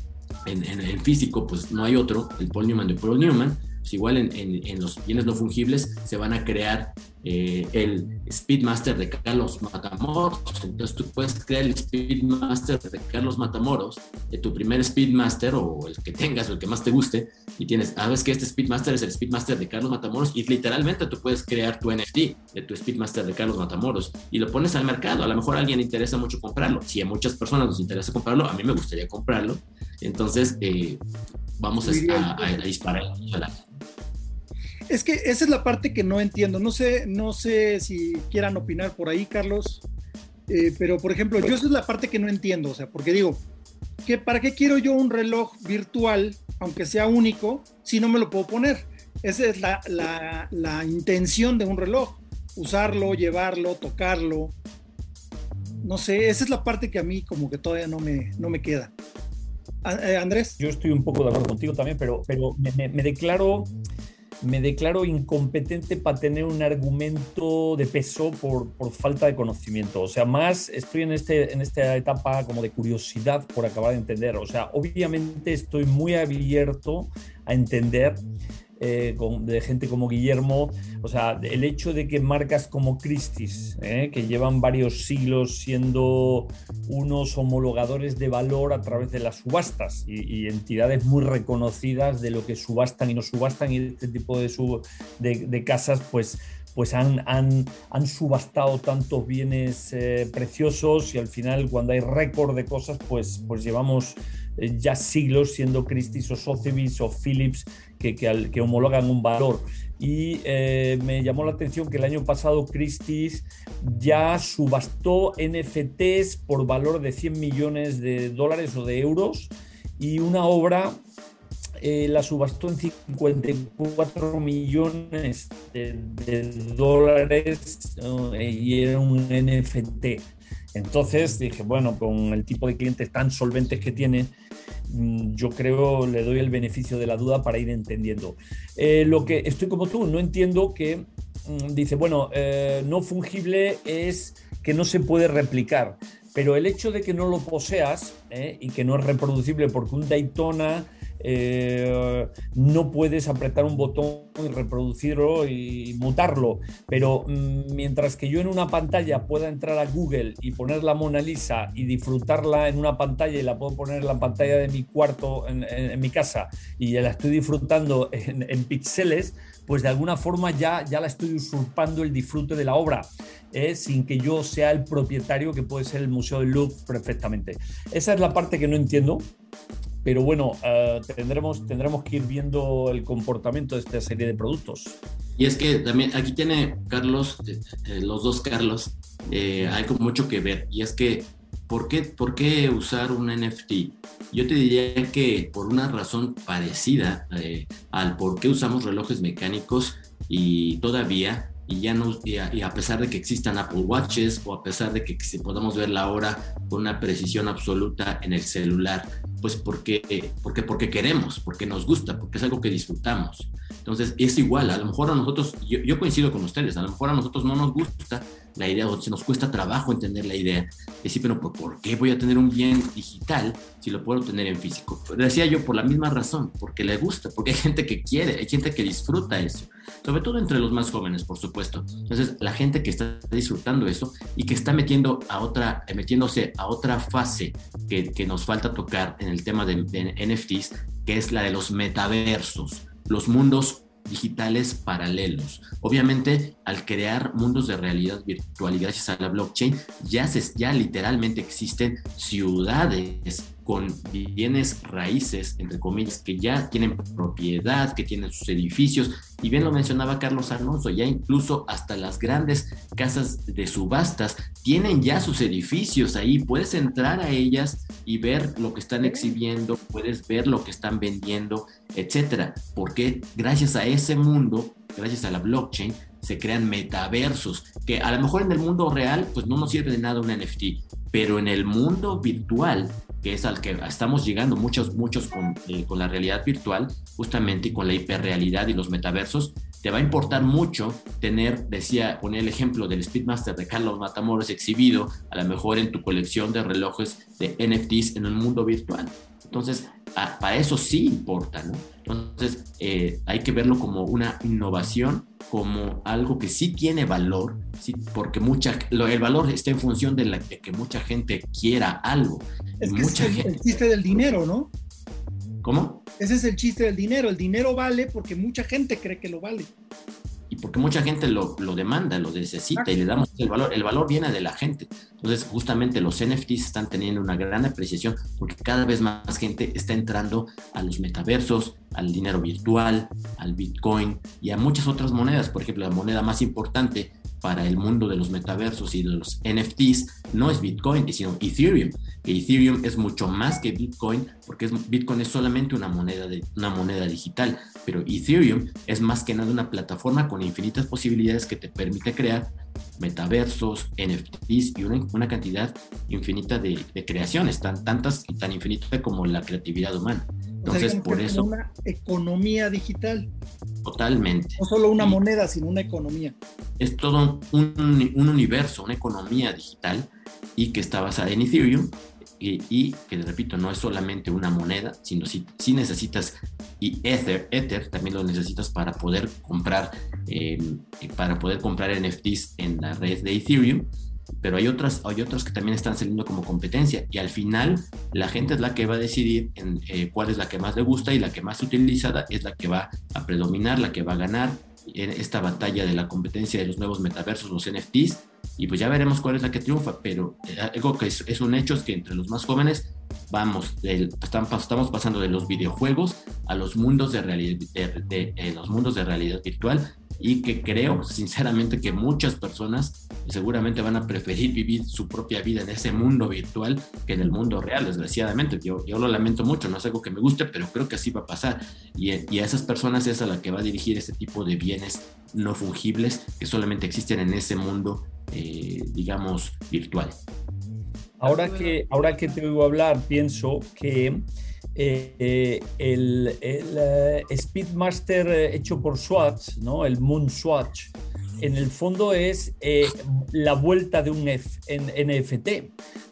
en, en, físico, pues no hay otro, el Paul Newman de Paul Newman, pues igual en, en, los bienes no fungibles se van a crear eh, el Speedmaster de Carlos Matamoros. Entonces tú puedes crear el Speedmaster de Carlos Matamoros, de tu primer Speedmaster o el que tengas o el que más te guste, y tienes, sabes que este Speedmaster es el Speedmaster de Carlos Matamoros, y literalmente tú puedes crear tu NFT de tu Speedmaster de Carlos Matamoros y lo pones al mercado. A lo mejor a alguien le interesa mucho comprarlo. Si a muchas personas nos interesa comprarlo, a mí me gustaría comprarlo. Entonces, eh, vamos a, a, a disparar. Es que esa es la parte que no entiendo. No sé, no sé si quieran opinar por ahí, Carlos. Eh, pero, por ejemplo, yo esa es la parte que no entiendo. O sea, porque digo, que ¿para qué quiero yo un reloj virtual, aunque sea único, si no me lo puedo poner? Esa es la, la, la intención de un reloj. Usarlo, llevarlo, tocarlo. No sé, esa es la parte que a mí como que todavía no me, no me queda. Eh, Andrés. Yo estoy un poco de acuerdo contigo también, pero, pero me, me declaro me declaro incompetente para tener un argumento de peso por, por, falta de conocimiento. O sea, más estoy en, este, en esta etapa como de curiosidad por acabar de entender. O sea, obviamente estoy muy abierto a entender eh, de gente como Guillermo, o sea, el hecho de que marcas como Christie's, eh, que llevan varios siglos siendo unos homologadores de valor a través de las subastas y, entidades muy reconocidas de lo que subastan y no subastan y este tipo de, de, casas, pues pues han, han, han, subastado tantos bienes eh, preciosos y al final cuando hay récord de cosas, pues, pues llevamos ya siglos siendo Christie's o Sotheby's o Philips que, que, homologan un valor. Y eh, me llamó la atención que el año pasado Christie's ya subastó NFTs por valor de 100 millones de dólares o de euros y una obra eh, la subastó en 54 millones de, dólares y era un NFT. Entonces dije, bueno, con el tipo de clientes tan solventes que tiene, mm, yo creo le doy el beneficio de la duda para ir entendiendo. Eh, lo que estoy como tú, no entiendo que mm, dice, bueno, eh, no fungible es que no se puede replicar, pero el hecho de que no lo poseas eh, y que no es reproducible porque un Daytona eh, no puedes apretar un botón y reproducirlo y mutarlo. Pero mm, mientras que yo en una pantalla pueda entrar a Google y poner la Mona Lisa y disfrutarla en una pantalla y la puedo poner en la pantalla de mi cuarto, en, mi casa, y la estoy disfrutando en, en píxeles, pues de alguna forma ya, ya la estoy usurpando el disfrute de la obra, ¿eh? sin que yo sea el propietario que puede ser el Museo del Louvre perfectamente. Esa es la parte que no entiendo, pero bueno, uh, tendremos, tendremos que ir viendo el comportamiento de esta serie de productos. Y es que también aquí tiene Carlos, eh, eh, los dos Carlos, eh, hay mucho que ver. Y es que, ¿por qué, ¿por qué usar un NFT? Yo te diría que por una razón parecida al por qué usamos relojes mecánicos y todavía y ya no y a, pesar de que existan Apple Watches o a pesar de que, podamos ver la hora con una precisión absoluta en el celular, pues porque, porque, porque queremos, porque nos gusta, porque es algo que disfrutamos. Entonces es igual, a lo mejor a nosotros, yo, yo coincido con ustedes, a lo mejor a nosotros no nos gusta la idea o se nos cuesta trabajo entender la idea. Decir, pero ¿por qué voy a tener un bien digital si lo puedo tener en físico? Decía yo por la misma razón, porque le gusta, porque hay gente que quiere, hay gente que disfruta eso, sobre todo entre los más jóvenes, por supuesto. Entonces, la gente que está disfrutando eso y que está metiendo a otra, metiéndose a otra fase que, nos falta tocar en el tema de, de NFTs, que es la de los metaversos, los mundos digitales paralelos. Obviamente, al crear mundos de realidad virtual y gracias a la blockchain, ya, se, ya literalmente existen ciudades con bienes raíces, entre comillas, que ya tienen propiedad, que tienen sus edificios. Y bien lo mencionaba Carlos Alonso, ya incluso hasta las grandes casas de subastas tienen ya sus edificios ahí. Puedes entrar a ellas y ver lo que están exhibiendo, puedes ver lo que están vendiendo, etcétera. Porque gracias a ese mundo, gracias a la blockchain, se crean metaversos, que a lo mejor en el mundo real, pues no nos sirve de nada un NFT, pero en el mundo virtual que es al que estamos llegando muchos, muchos con, eh, con la realidad virtual, justamente y con la hiperrealidad y los metaversos, te va a importar mucho tener, decía, poner el ejemplo del Speedmaster de Carlos Matamoros exhibido, a lo mejor en tu colección de relojes de NFTs en un mundo virtual. Entonces, para eso sí importa, ¿no? Entonces, eh, hay que verlo como una innovación, como algo que sí tiene valor, sí, porque mucha, el valor está en función de, la, que mucha gente quiera algo. Es que mucha es el chiste del dinero, ¿no? ¿Cómo? Ese es el chiste del dinero. El dinero vale porque mucha gente cree que lo vale y porque mucha gente lo, lo, demanda, lo necesita y le damos el valor. El valor viene de la gente. Entonces, justamente los NFTs están teniendo una gran apreciación porque cada vez más gente está entrando a los metaversos, al dinero virtual, al Bitcoin y a muchas otras monedas. Por ejemplo, la moneda más importante para el mundo de los metaversos y de los NFTs no es Bitcoin, sino Ethereum. Ethereum es mucho más que Bitcoin, porque Bitcoin es solamente una moneda, de, una moneda digital, pero Ethereum es más que nada una plataforma con infinitas posibilidades que te permite crear metaversos, NFTs y una, cantidad infinita de, creaciones, tan, tantas y tan infinitas como la creatividad humana. Entonces, por eso... Una economía digital. Totalmente. No solo una moneda, sino una economía. Es todo un, un, universo, una economía digital y que está basada en Ethereum y, y que, repito, no es solamente una moneda, sino si, si necesitas y Ether, Ether también lo necesitas para poder comprar, eh, para poder comprar NFTs en la red de Ethereum pero hay otras, hay otras que también están saliendo como competencia y al final la gente es la que va a decidir en, eh, cuál es la que más le gusta y la que más utilizada es la que va a predominar, la que va a ganar en esta batalla de la competencia de los nuevos metaversos, los NFTs, y pues ya veremos cuál es la que triunfa, pero eh, algo que es, un hecho es que entre los más jóvenes vamos, del, estamos pasando de los videojuegos a los mundos de realidad, de, eh, los mundos de realidad virtual y que creo sinceramente que muchas personas seguramente van a preferir vivir su propia vida en ese mundo virtual que en el mundo real, desgraciadamente. Yo, yo lo lamento mucho, no es algo que me guste, pero creo que así va a pasar. Y, y a esas personas es a la que va a dirigir este tipo de bienes no fungibles que solamente existen en ese mundo, eh, digamos, virtual. Ahora que, ahora que te oigo hablar, pienso que eh, el, eh, Speedmaster hecho por Swatch, ¿no? el Moon Swatch, en el fondo es la vuelta de un NFT,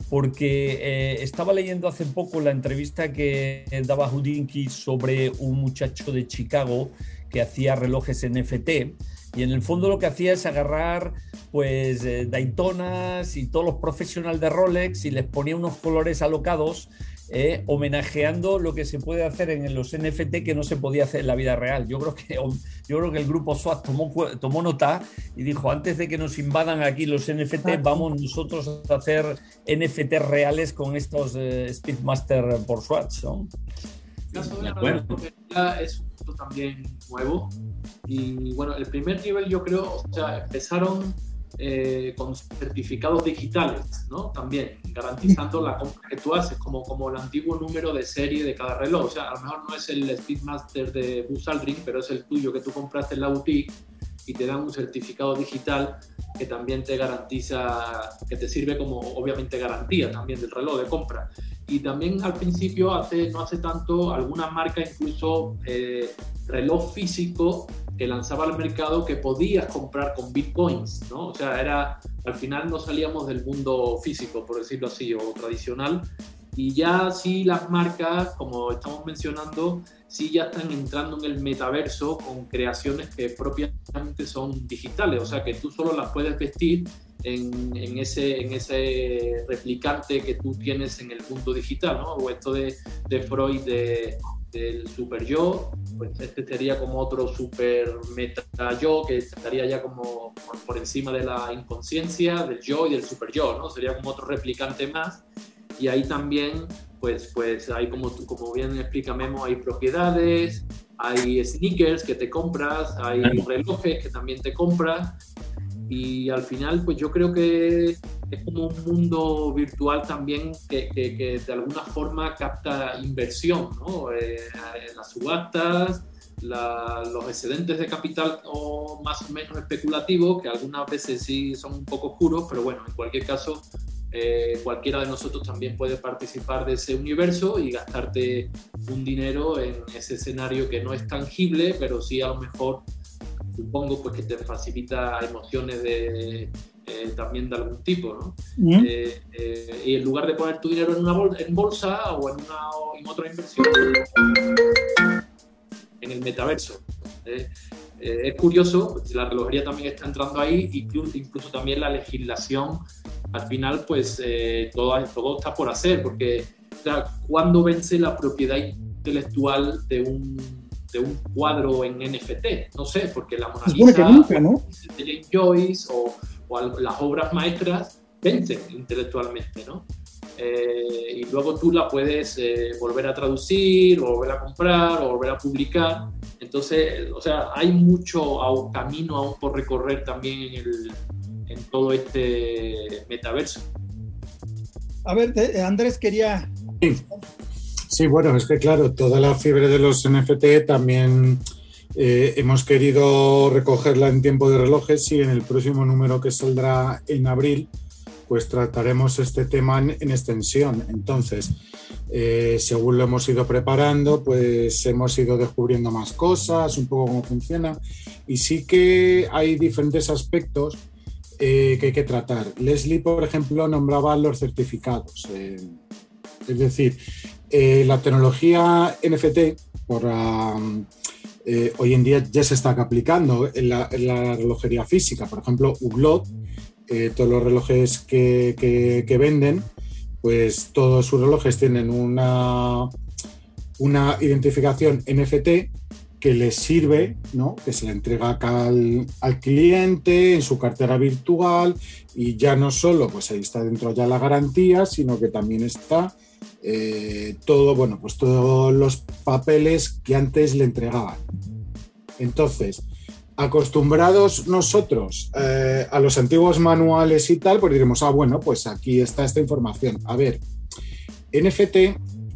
porque estaba leyendo hace poco la entrevista que daba Houdinki sobre un muchacho de Chicago que hacía relojes NFT y en el fondo lo que hacía es agarrar pues eh, Daytonas y todos los profesionales de Rolex y les ponía unos colores alocados eh, homenajeando lo que se puede hacer en los NFT que no se podía hacer en la vida real. Yo creo que, yo creo que el grupo SWAT tomó, tomó nota y dijo, antes de que nos invadan aquí los NFT, vamos nosotros a hacer NFT reales con estos eh, Speedmaster por SWAT. ¿no? es un punto también nuevo Y bueno, el primer nivel yo creo, o sea, empezaron eh, con certificados digitales, ¿no? También garantizando la compra que tú haces, como, como el antiguo número de serie de cada reloj. O sea, a lo mejor no es el Speedmaster de Buzz Aldrin, pero es el tuyo que tú compraste en la boutique y te dan un certificado digital que también te garantiza, que te sirve como obviamente garantía también del reloj de compra. Y también al principio, hace, no hace tanto, alguna marca incluso eh, reloj físico que lanzaba al mercado que podías comprar con bitcoins, ¿no? O sea, era, al final no salíamos del mundo físico, por decirlo así, o tradicional, y ya sí las marcas, como estamos mencionando, sí ya están entrando en el metaverso con creaciones que propiamente son digitales, o sea que tú solo las puedes vestir en, en, ese, en ese replicante que tú tienes en el mundo digital, ¿no? O esto de, de Freud de, del super yo, pues este sería como otro super meta yo que estaría ya como por encima de la inconsciencia, del yo y del super yo, ¿no? Sería como otro replicante más y ahí también pues, pues hay como, como bien explica Memo, hay propiedades, hay sneakers que te compras, hay relojes que también te compras y al final pues yo creo que es como un mundo virtual también que, que, de alguna forma capta inversión, ¿no? Eh, las subastas, los excedentes de capital o más o menos especulativos, que algunas veces sí son un poco oscuros, pero bueno, en cualquier caso eh, cualquiera de nosotros también puede participar de ese universo y gastarte un dinero en ese escenario que no es tangible, pero sí a lo mejor supongo pues que te facilita emociones de, eh, también de algún tipo, ¿no? Eh, y en lugar de poner tu dinero en una bolsa, en bolsa o en, una, en otra inversión, en el metaverso. es curioso, la relojería también está entrando ahí, incluso, incluso también la legislación al final pues eh, todo, todo está por hacer, porque o cuando vence la propiedad intelectual de un, de un cuadro en NFT? No sé, porque la Mona Lisa, nunca, ¿no? de Joyce o, o, las obras maestras vencen intelectualmente, ¿no? Eh, y luego tú la puedes eh, volver a traducir, o volver a comprar, o volver a publicar. Entonces, o sea, hay mucho camino aún por recorrer también en el, en todo este metaverso. A ver, Andrés quería... Sí. bueno, es que claro, toda la fiebre de los NFT también eh, hemos querido recogerla en tiempo de relojes y en el próximo número que saldrá en abril, pues trataremos este tema en, extensión. Entonces, eh, según lo hemos ido preparando, pues hemos ido descubriendo más cosas, un poco cómo funciona. Y sí que hay diferentes aspectos eh, que hay que tratar. Leslie, por ejemplo, nombraba los certificados. Eh, es decir, eh, la tecnología NFT, por, hoy en día ya se está aplicando en la, relojería física. Por ejemplo, Hublot, todos los relojes que, venden, pues todos sus relojes tienen una, una identificación NFT que les sirve, que se le entrega al, al, cliente en su cartera virtual y ya no solo, pues ahí está dentro ya la garantía, sino que también está eh, todo, bueno, pues todos los papeles que antes le entregaban. Entonces, acostumbrados nosotros eh, a los antiguos manuales y tal, pues diremos, ah, bueno, pues aquí está esta información. A ver, NFT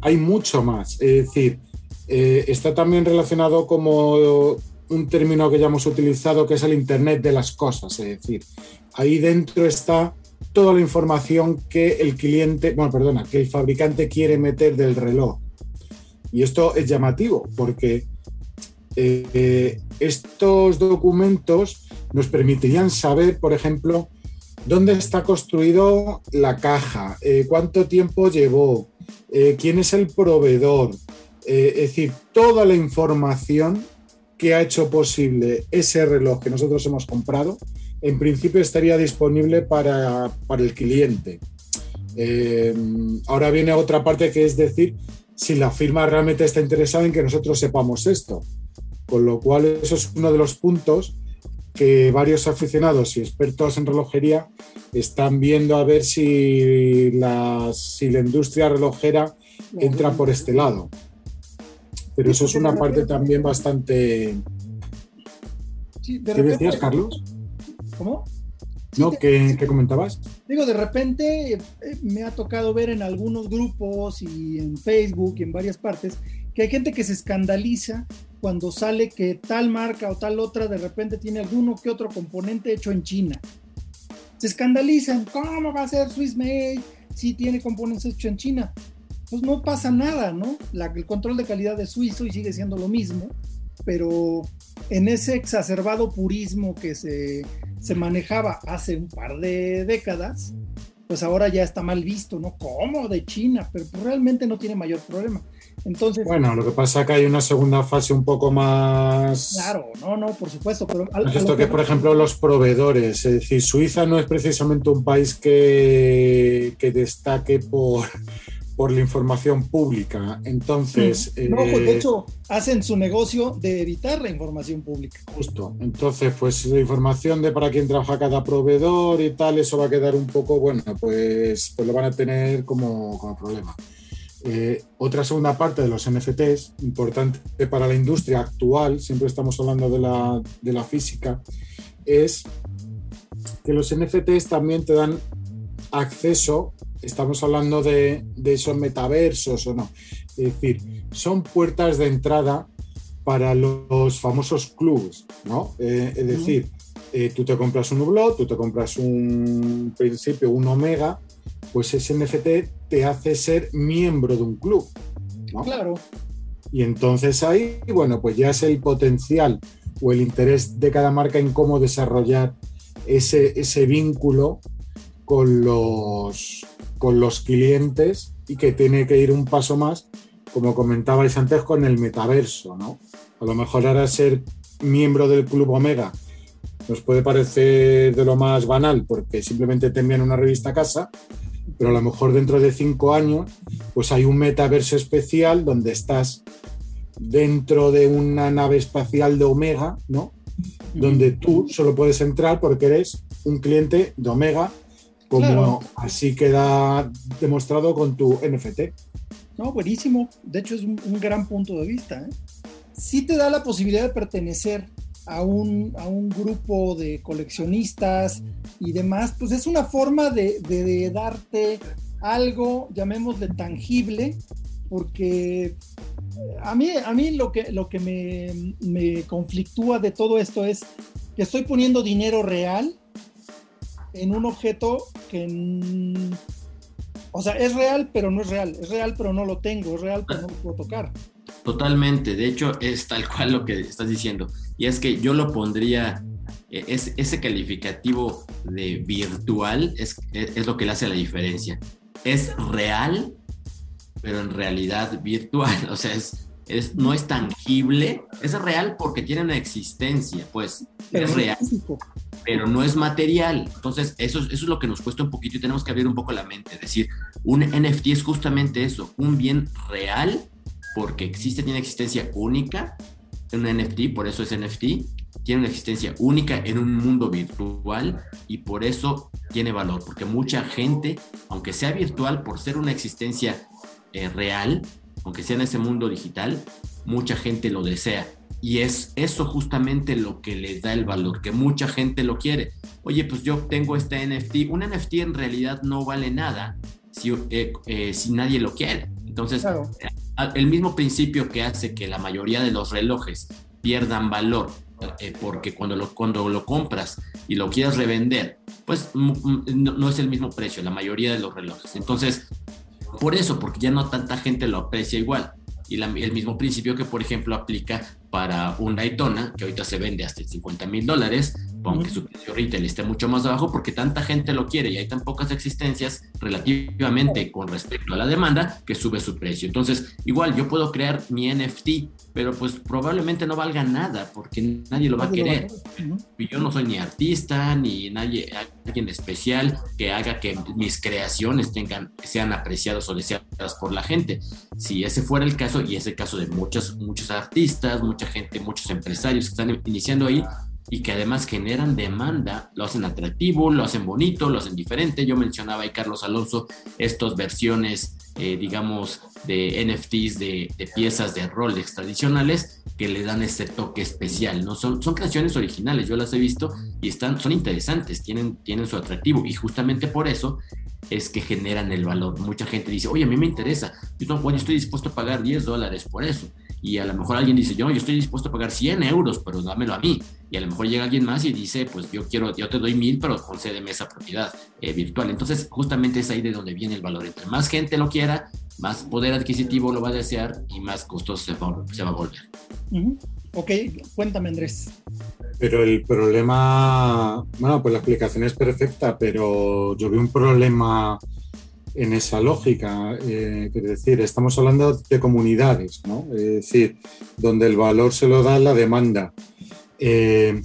hay mucho más, es decir, eh, está también relacionado como un término que ya hemos utilizado, que es el Internet de las cosas. Es decir, ahí dentro está toda la información que el cliente, bueno, perdona, que el fabricante quiere meter del reloj. Y esto es llamativo porque eh, estos documentos nos permitirían saber, por ejemplo, dónde está construido la caja, eh, cuánto tiempo llevó, quién es el proveedor, eh, es decir, toda la información que ha hecho posible ese reloj que nosotros hemos comprado, en principio estaría disponible para, el cliente. Eh, ahora viene otra parte que es decir, si la firma realmente está interesada en que nosotros sepamos esto. Con lo cual, eso es uno de los puntos que varios aficionados y expertos en relojería están viendo a ver si la, si la industria relojera entra por este lado pero eso es una parte también bastante Sí, de ¿Qué decías, Carlos? ¿Cómo? ¿No? ¿Qué, comentabas? Digo, de repente eh, me ha tocado ver en algunos grupos y en Facebook y en varias partes que hay gente que se escandaliza cuando sale que tal marca o tal otra de repente tiene alguno que otro componente hecho en China. Se escandalizan, ¿cómo va a ser Swiss Made si tiene componentes hechos en China? Pues no pasa nada, ¿no? el control de calidad es suizo y sigue siendo lo mismo, pero en ese exacerbado purismo que se se manejaba hace un par de décadas, pues ahora ya está mal visto, ¿no? ¿Cómo? De China, pero pues realmente no tiene mayor problema. Entonces, bueno, lo que pasa es que hay una segunda fase un poco más. Claro, no, no, por supuesto. Pero esto que, por ejemplo, los proveedores. Es decir, Suiza no es precisamente un país que, que destaque por, por la información pública. Entonces. No, pues de eh, hecho, hacen su negocio de evitar la información pública. Justo. Entonces, pues la información de para quién trabaja cada proveedor y tal, eso va a quedar un poco, bueno, pues, pues lo van a tener como, como problema. Eh, otra segunda parte de los NFTs, importante para la industria actual, siempre estamos hablando de la, de la física, es que los NFTs también te dan acceso estamos hablando de, esos metaversos o no. Es decir, son puertas de entrada para los famosos clubs, ¿no? Eh, es decir, eh, tú te compras un blog, tú te compras un principio, un Omega, pues ese NFT te hace ser miembro de un club, ¿no? Claro. Y entonces ahí, bueno, pues ya es el potencial o el interés de cada marca en cómo desarrollar ese, ese vínculo con los, con los clientes y que tiene que ir un paso más, como comentabais antes, con el metaverso, ¿no? A lo mejor ahora ser miembro del Club Omega nos puede parecer de lo más banal porque simplemente te envían una revista a casa, pero a lo mejor dentro de cinco años pues hay un metaverso especial donde estás dentro de una nave espacial de Omega, ¿no? Donde tú solo puedes entrar porque eres un cliente de Omega como así queda demostrado con tu NFT. No, buenísimo. De hecho, es un, gran punto de vista. ¿eh? Sí te da la posibilidad de pertenecer a un, a un grupo de coleccionistas y demás, pues es una forma de, darte algo, llamémosle tangible, porque eh, a mí, a mí lo que, lo que me, me conflictúa de todo esto es que estoy poniendo dinero real en un objeto que, o sea, es real, pero no es real, es real, pero no lo tengo, es real, pero no lo puedo tocar. Totalmente, de hecho es tal cual lo que estás diciendo, y es que yo lo pondría, eh, es, ese calificativo de virtual es, es, lo que le hace la diferencia. Es real, pero en realidad virtual, o sea, es, es, no es tangible, es real porque tiene una existencia, pues, es real pero no es material. Entonces, eso, eso es lo que nos cuesta un poquito y tenemos que abrir un poco la mente. Es decir, un NFT es justamente eso, un bien real, porque existe, tiene existencia única, un NFT, por eso es NFT, tiene una existencia única en un mundo virtual y por eso tiene valor, porque mucha gente, aunque sea virtual, por ser una existencia eh, real, aunque sea en ese mundo digital, mucha gente lo desea y es eso justamente lo que le da el valor, que mucha gente lo quiere. Oye, pues yo tengo este NFT. Un NFT en realidad no vale nada si, eh, eh, si nadie lo quiere. Entonces, el mismo principio que hace que la mayoría de los relojes pierdan valor, eh, porque cuando lo, cuando lo compras y lo quieres revender, pues mm, mm, no, no es el mismo precio, la mayoría de los relojes. Entonces, por eso, porque ya no tanta gente lo aprecia igual. Y el mismo principio que, por ejemplo, aplica para un Daytona, que ahorita se vende hasta 50 mil dólares, aunque su precio retail esté mucho más abajo, porque tanta gente lo quiere y hay tan pocas existencias relativamente con respecto a la demanda que sube su precio. Entonces, igual yo puedo crear mi NFT, pero pues probablemente no valga nada porque nadie lo va a querer. Y yo no soy ni artista ni nadie, alguien especial que haga que mis creaciones tengan, sean apreciadas o deseadas por la gente. Si ese fuera el caso, y ese caso de muchos, muchos artistas, mucha gente, muchos empresarios que están iniciando ahí, y que además generan demanda, lo hacen atractivo, lo hacen bonito, lo hacen diferente. Yo mencionaba ahí, Carlos Alonso, estas versiones eh, digamos, de NFTs, de, de, piezas de roles tradicionales que le dan este toque especial, ¿no? Son, son creaciones originales, yo las he visto y están, son interesantes, tienen, tienen su atractivo y justamente por eso es que generan el valor. Mucha gente dice, oye, a mí me interesa, yo, bueno, estoy dispuesto a pagar 10 dólares por eso. Y a lo mejor alguien dice, yo, yo estoy dispuesto a pagar 100 euros, pero dámelo a mí. Y a lo mejor llega alguien más y dice, pues yo quiero, yo te doy mil, pero concédeme esa propiedad eh, virtual. Entonces, justamente es ahí de donde viene el valor. Entre más gente lo quiera, más poder adquisitivo lo va a desear y más costoso se va, se va a volver. Ok, cuéntame Andrés. Pero el problema, bueno, pues la explicación es perfecta, pero yo veo un problema en esa lógica. Eh, es decir, estamos hablando de comunidades, ¿no? Es decir, donde el valor se lo da la demanda. Eh,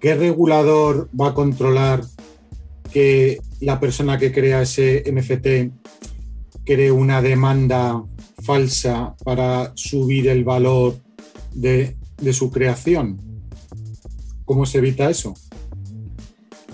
¿Qué regulador va a controlar que la persona que crea ese NFT cree una demanda falsa para subir el valor de, de su creación? ¿Cómo se evita eso?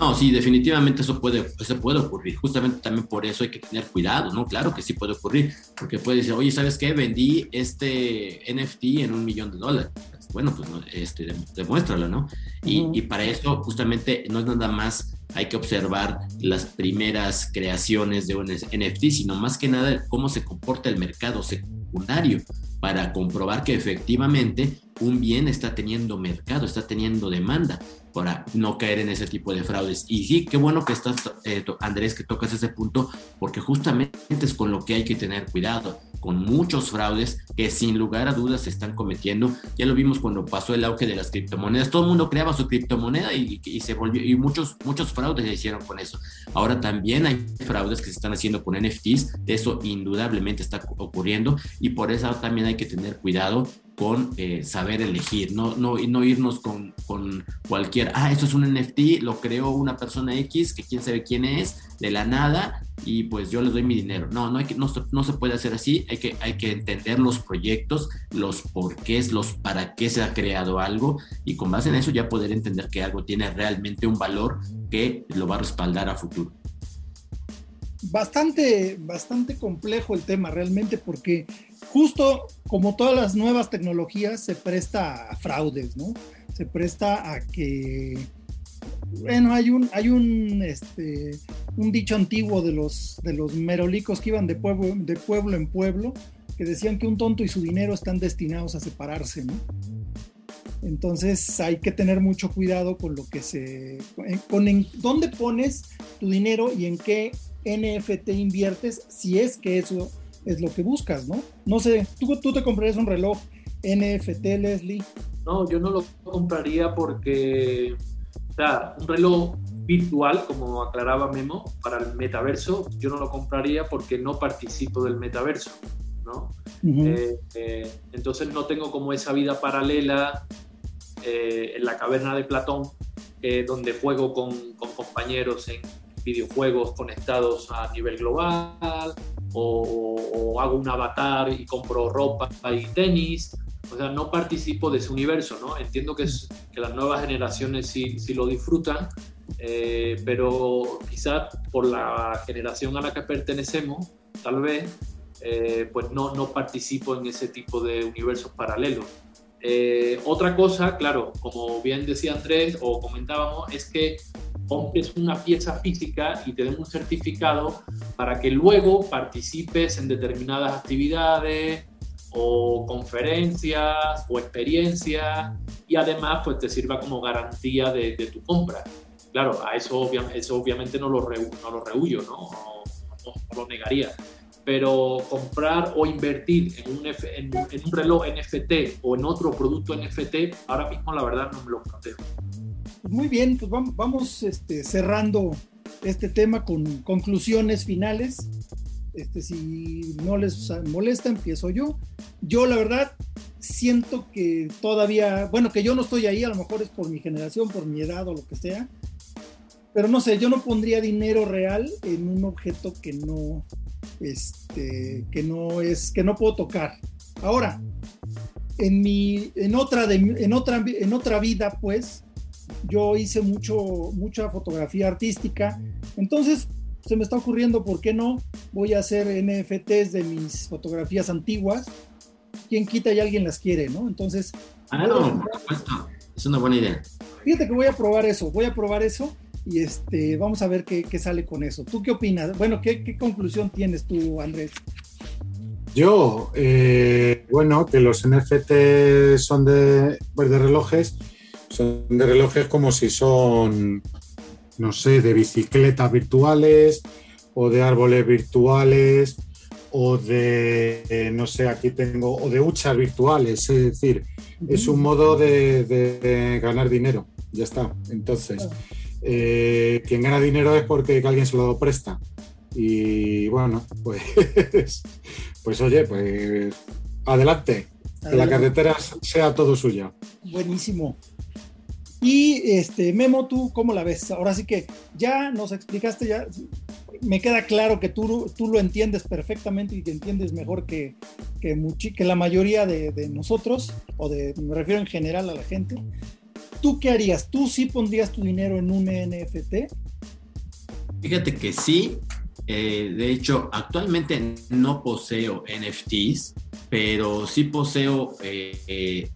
No, sí, definitivamente eso puede, eso puede ocurrir. Justamente también por eso hay que tener cuidado, ¿no? Claro que sí puede ocurrir, porque puede decir, oye, ¿sabes qué? Vendí este NFT en un millón de dólares. Bueno, pues este, demuéstralo, ¿no? Y, y para eso justamente no es nada más hay que observar las primeras creaciones de un NFT, sino más que nada cómo se comporta el mercado secundario para comprobar que efectivamente un bien está teniendo mercado, está teniendo demanda para no caer en ese tipo de fraudes. Y sí, qué bueno que estás, eh, Andrés, que tocas ese punto, porque justamente es con lo que hay que tener cuidado, con muchos fraudes que sin lugar a dudas se están cometiendo. Ya lo vimos cuando pasó el auge de las criptomonedas, todo el mundo creaba su criptomoneda y, y se volvió, y muchos, muchos fraudes se hicieron con eso. Ahora también hay fraudes que se están haciendo con NFTs, eso indudablemente está ocurriendo y por eso también hay que tener cuidado con eh, saber elegir, no, no, no irnos con, con, cualquier, ah, esto es un NFT, lo creó una persona X, que quién sabe quién es, de la nada, y pues yo le doy mi dinero. No, no, hay que, no, no se puede hacer así, hay que, hay que entender los proyectos, los porqués, los para qué se ha creado algo, y con base en eso ya poder entender que algo tiene realmente un valor que lo va a respaldar a futuro bastante, bastante complejo el tema realmente porque justo como todas las nuevas tecnologías se presta a fraudes, ¿no? Se presta a que, bueno, hay un, hay un, este, un dicho antiguo de los, de los merolicos que iban de pueblo, de pueblo en pueblo, que decían que un tonto y su dinero están destinados a separarse, ¿no? Entonces hay que tener mucho cuidado con lo que se, con en dónde pones tu dinero y en qué NFT inviertes si es que eso es lo que buscas, ¿no? No sé, ¿tú, tú te comprarías un reloj NFT, Leslie? No, yo no lo compraría porque, o sea, un reloj virtual, como aclaraba Memo, para el metaverso, yo no lo compraría porque no participo del metaverso, ¿no? Eh, eh, entonces no tengo como esa vida paralela eh, en la caverna de Platón, donde juego con, con compañeros en videojuegos conectados a nivel global, o, hago un avatar y compro ropa y tenis. O sea, no participo de ese universo, ¿no? Entiendo que, es, que las nuevas generaciones sí, sí lo disfrutan, eh, pero quizás por la generación a la que pertenecemos, tal vez, eh, pues no, no participo en ese tipo de universos paralelos. Eh, otra cosa, claro, como bien decía Andrés o comentábamos, es que compres una pieza física y te den un certificado para que luego participes en determinadas actividades o conferencias o experiencias y además pues te sirva como garantía de, tu compra. Claro, a eso, obviamente no lo, rehuyo, ¿no? Lo negaría. Pero comprar o invertir en un, en, en un reloj NFT o en otro producto NFT, ahora mismo la verdad no me lo planteo. Pues muy bien, pues vamos, este, cerrando este tema con conclusiones finales. Este, si no les molesta, empiezo yo. Yo, la verdad, siento que todavía, bueno, que yo no estoy ahí, a lo mejor es por mi generación, por mi edad o lo que sea, pero no sé, yo no pondría dinero real en un objeto que no, este, que no es, que no puedo tocar. Ahora, en mi, en otra, de, en otra, en otra vida, pues, yo hice mucho, mucha fotografía artística, entonces se me está ocurriendo, ¿por qué no? voy a hacer NFTs de mis fotografías antiguas. ¿Quién quita y alguien las quiere, no? Entonces... Ah, no, por supuesto. Es una buena idea. Fíjate que voy a probar eso, voy a probar eso y este, vamos a ver qué, sale con eso. ¿Tú qué opinas? Bueno, ¿qué, conclusión tienes tú, Andrés? Yo, eh, bueno, que los NFT son de, pues de relojes, son de relojes como si son, no sé, de bicicletas virtuales o de árboles virtuales o de, eh, no sé, aquí tengo, o de huchas virtuales, es decir, es un modo de, ganar dinero, ya está. Entonces, eh, quien gana dinero es porque alguien se lo presta. Y bueno, pues, pues oye, pues adelante, que la carretera sea todo suya. Buenísimo. Y este, Memo, ¿tú cómo la ves? Ahora sí que ya nos explicaste, ya me queda claro que tú, tú lo entiendes perfectamente y que entiendes mejor que, que, que la mayoría de, de, nosotros, o de, me refiero en general a la gente. ¿Tú qué harías? ¿Tú sí pondrías tu dinero en un NFT? Fíjate que sí. Eh, de hecho, actualmente no poseo NFTs, pero sí poseo eh, eh,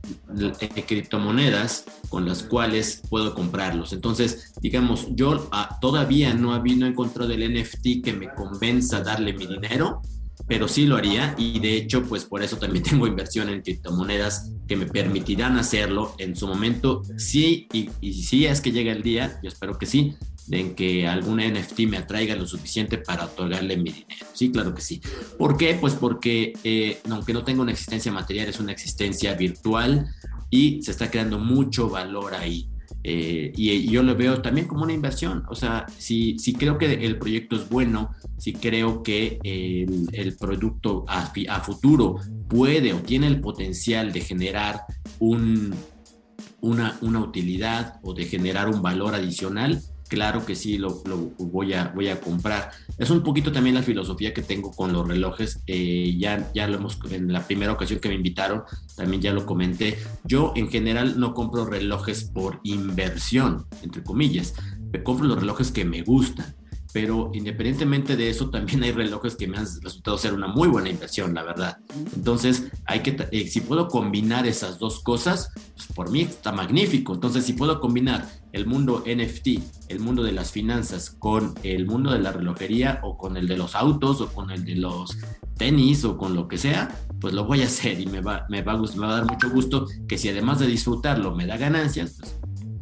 criptomonedas con las cuales puedo comprarlos. Entonces, digamos, yo ah, todavía no, he encontrado el NFT que me convenza darle mi dinero, pero sí lo haría y de hecho, pues por eso también tengo inversión en criptomonedas que me permitirán hacerlo en su momento. Sí, y, si es que llega el día, yo espero que sí, en que algún NFT me atraiga lo suficiente para otorgarle mi dinero. Sí, claro que sí. ¿Por qué? Pues porque eh, aunque no tenga una existencia material, es una existencia virtual y se está creando mucho valor ahí. Eh, y, yo lo veo también como una inversión. O sea, si, si creo que el proyecto es bueno, si creo que el, producto a, futuro puede o tiene el potencial de generar un, una, una utilidad o de generar un valor adicional, claro que sí lo, voy, a, voy a comprar. Es un poquito también la filosofía que tengo con los relojes. Eh, ya, ya lo hemos, en la primera ocasión que me invitaron, también ya lo comenté. Yo en general no compro relojes por inversión, entre comillas. Me compro los relojes que me gustan pero independientemente de eso, también hay relojes que me han resultado ser una muy buena inversión, la verdad. Entonces, hay que, eh, si puedo combinar esas dos cosas, pues por mí está magnífico. Entonces, si puedo combinar el mundo NFT, el mundo de las finanzas, con el mundo de la relojería, o con el de los autos, o con el de los tenis, o con lo que sea, pues lo voy a hacer y me va, me va, a, me va a dar mucho gusto que si además de disfrutarlo me da ganancias,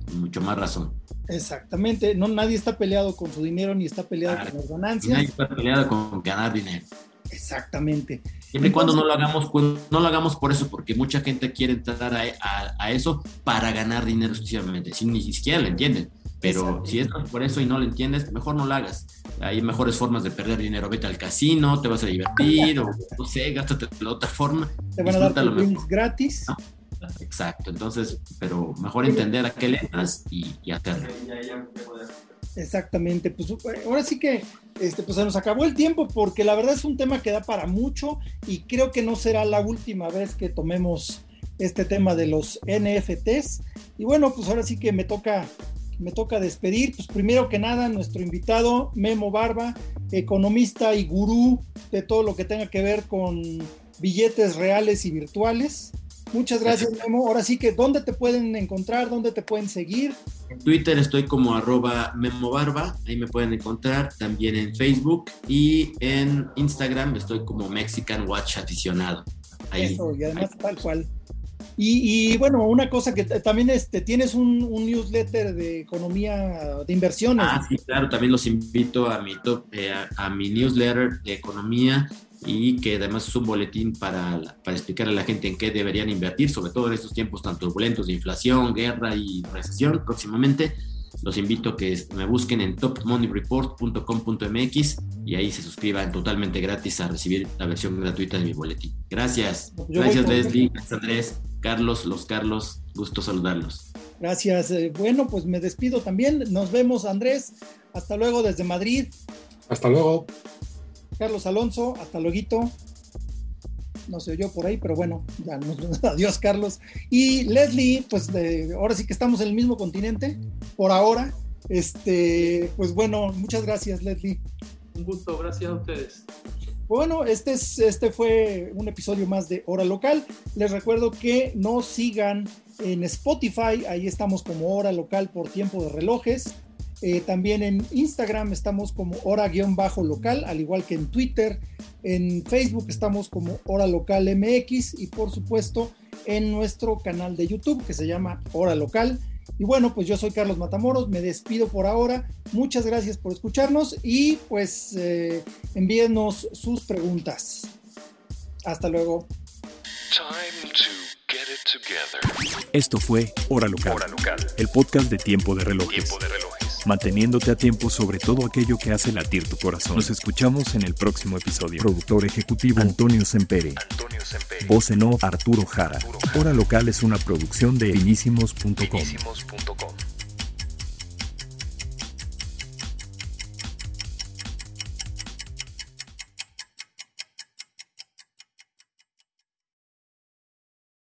pues mucho más razón. Exactamente, no nadie está peleado con su dinero ni está peleado con las ganancias. Nadie está peleado con ganar dinero. Exactamente. Siempre y cuando no lo hagamos, no lo hagamos por eso, porque mucha gente quiere entrar a, eso para ganar dinero exclusivamente, si ni siquiera lo entienden. Pero si es por eso y no lo entiendes, mejor no lo hagas. Hay mejores formas de perder dinero. Vete al casino, te vas a divertir, o no sé, gástate de otra forma. Te van a dar gratis. Exacto, entonces, pero mejor entender a qué le entras y, hacerlo. Exactamente, pues ahora sí que este, pues se nos acabó el tiempo porque la verdad es un tema que da para mucho y creo que no será la última vez que tomemos este tema de los NFTs. Y bueno, pues ahora sí que me toca, me toca despedir. Pues primero que nada, nuestro invitado, Memo Barba, economista y gurú de todo lo que tenga que ver con billetes reales y virtuales. Muchas gracias, Memo. Ahora sí que, ¿dónde te pueden encontrar? ¿Dónde te pueden seguir? En Twitter estoy como arroba Memo Barba, ahí me pueden encontrar. También en Facebook y en Instagram estoy como Mexican Watch Aficionado. Ahí, Eso, y además tal cual. Y, bueno, una cosa que también este, tienes un, newsletter de economía, de inversiones. Ah, sí, claro, también los invito a mi, top, eh, a mi newsletter de economía y que además es un boletín para, para explicar a la gente en qué deberían invertir, sobre todo en estos tiempos tan turbulentos de inflación, guerra y recesión próximamente. Los invito a que me busquen en topmoneyreport.com.mx y ahí se suscriban totalmente gratis a recibir la versión gratuita de mi boletín. Gracias. gracias Leslie, gracias Andrés, Carlos, los Carlos, gusto saludarlos. Gracias. Eh, bueno, pues me despido también. Nos vemos Andrés. Hasta luego desde Madrid. Hasta luego. Carlos Alonso, hasta luego. No sé yo por ahí, pero bueno, ya adiós Carlos. Y Leslie, pues ahora sí que estamos en el mismo continente, por ahora. Este, pues bueno, muchas gracias Leslie. Un gusto, gracias a ustedes. Bueno, este, es, este fue un episodio más de Hora Local. Les recuerdo que nos sigan en Spotify, ahí estamos como Hora Local por tiempo de relojes. Eh, también en Instagram estamos como hora-local, al igual que en Twitter. En Facebook estamos como Hora Local MX y por supuesto en nuestro canal de YouTube que se llama Hora Local. Y bueno, pues yo soy Carlos Matamoros, me despido por ahora. Muchas gracias por escucharnos y pues eh, envíenos sus preguntas. Hasta luego. Esto fue Hora Local, el podcast de Tiempo de Relojes. Tiempo de Relojes. Manteniéndote a tiempo sobre todo aquello que hace latir tu corazón. Nos escuchamos en el próximo episodio. Productor ejecutivo Antonio Sempere. Antonio Sempere. Voz en off Arturo Jara. Hora Local es una producción de finísimos.com.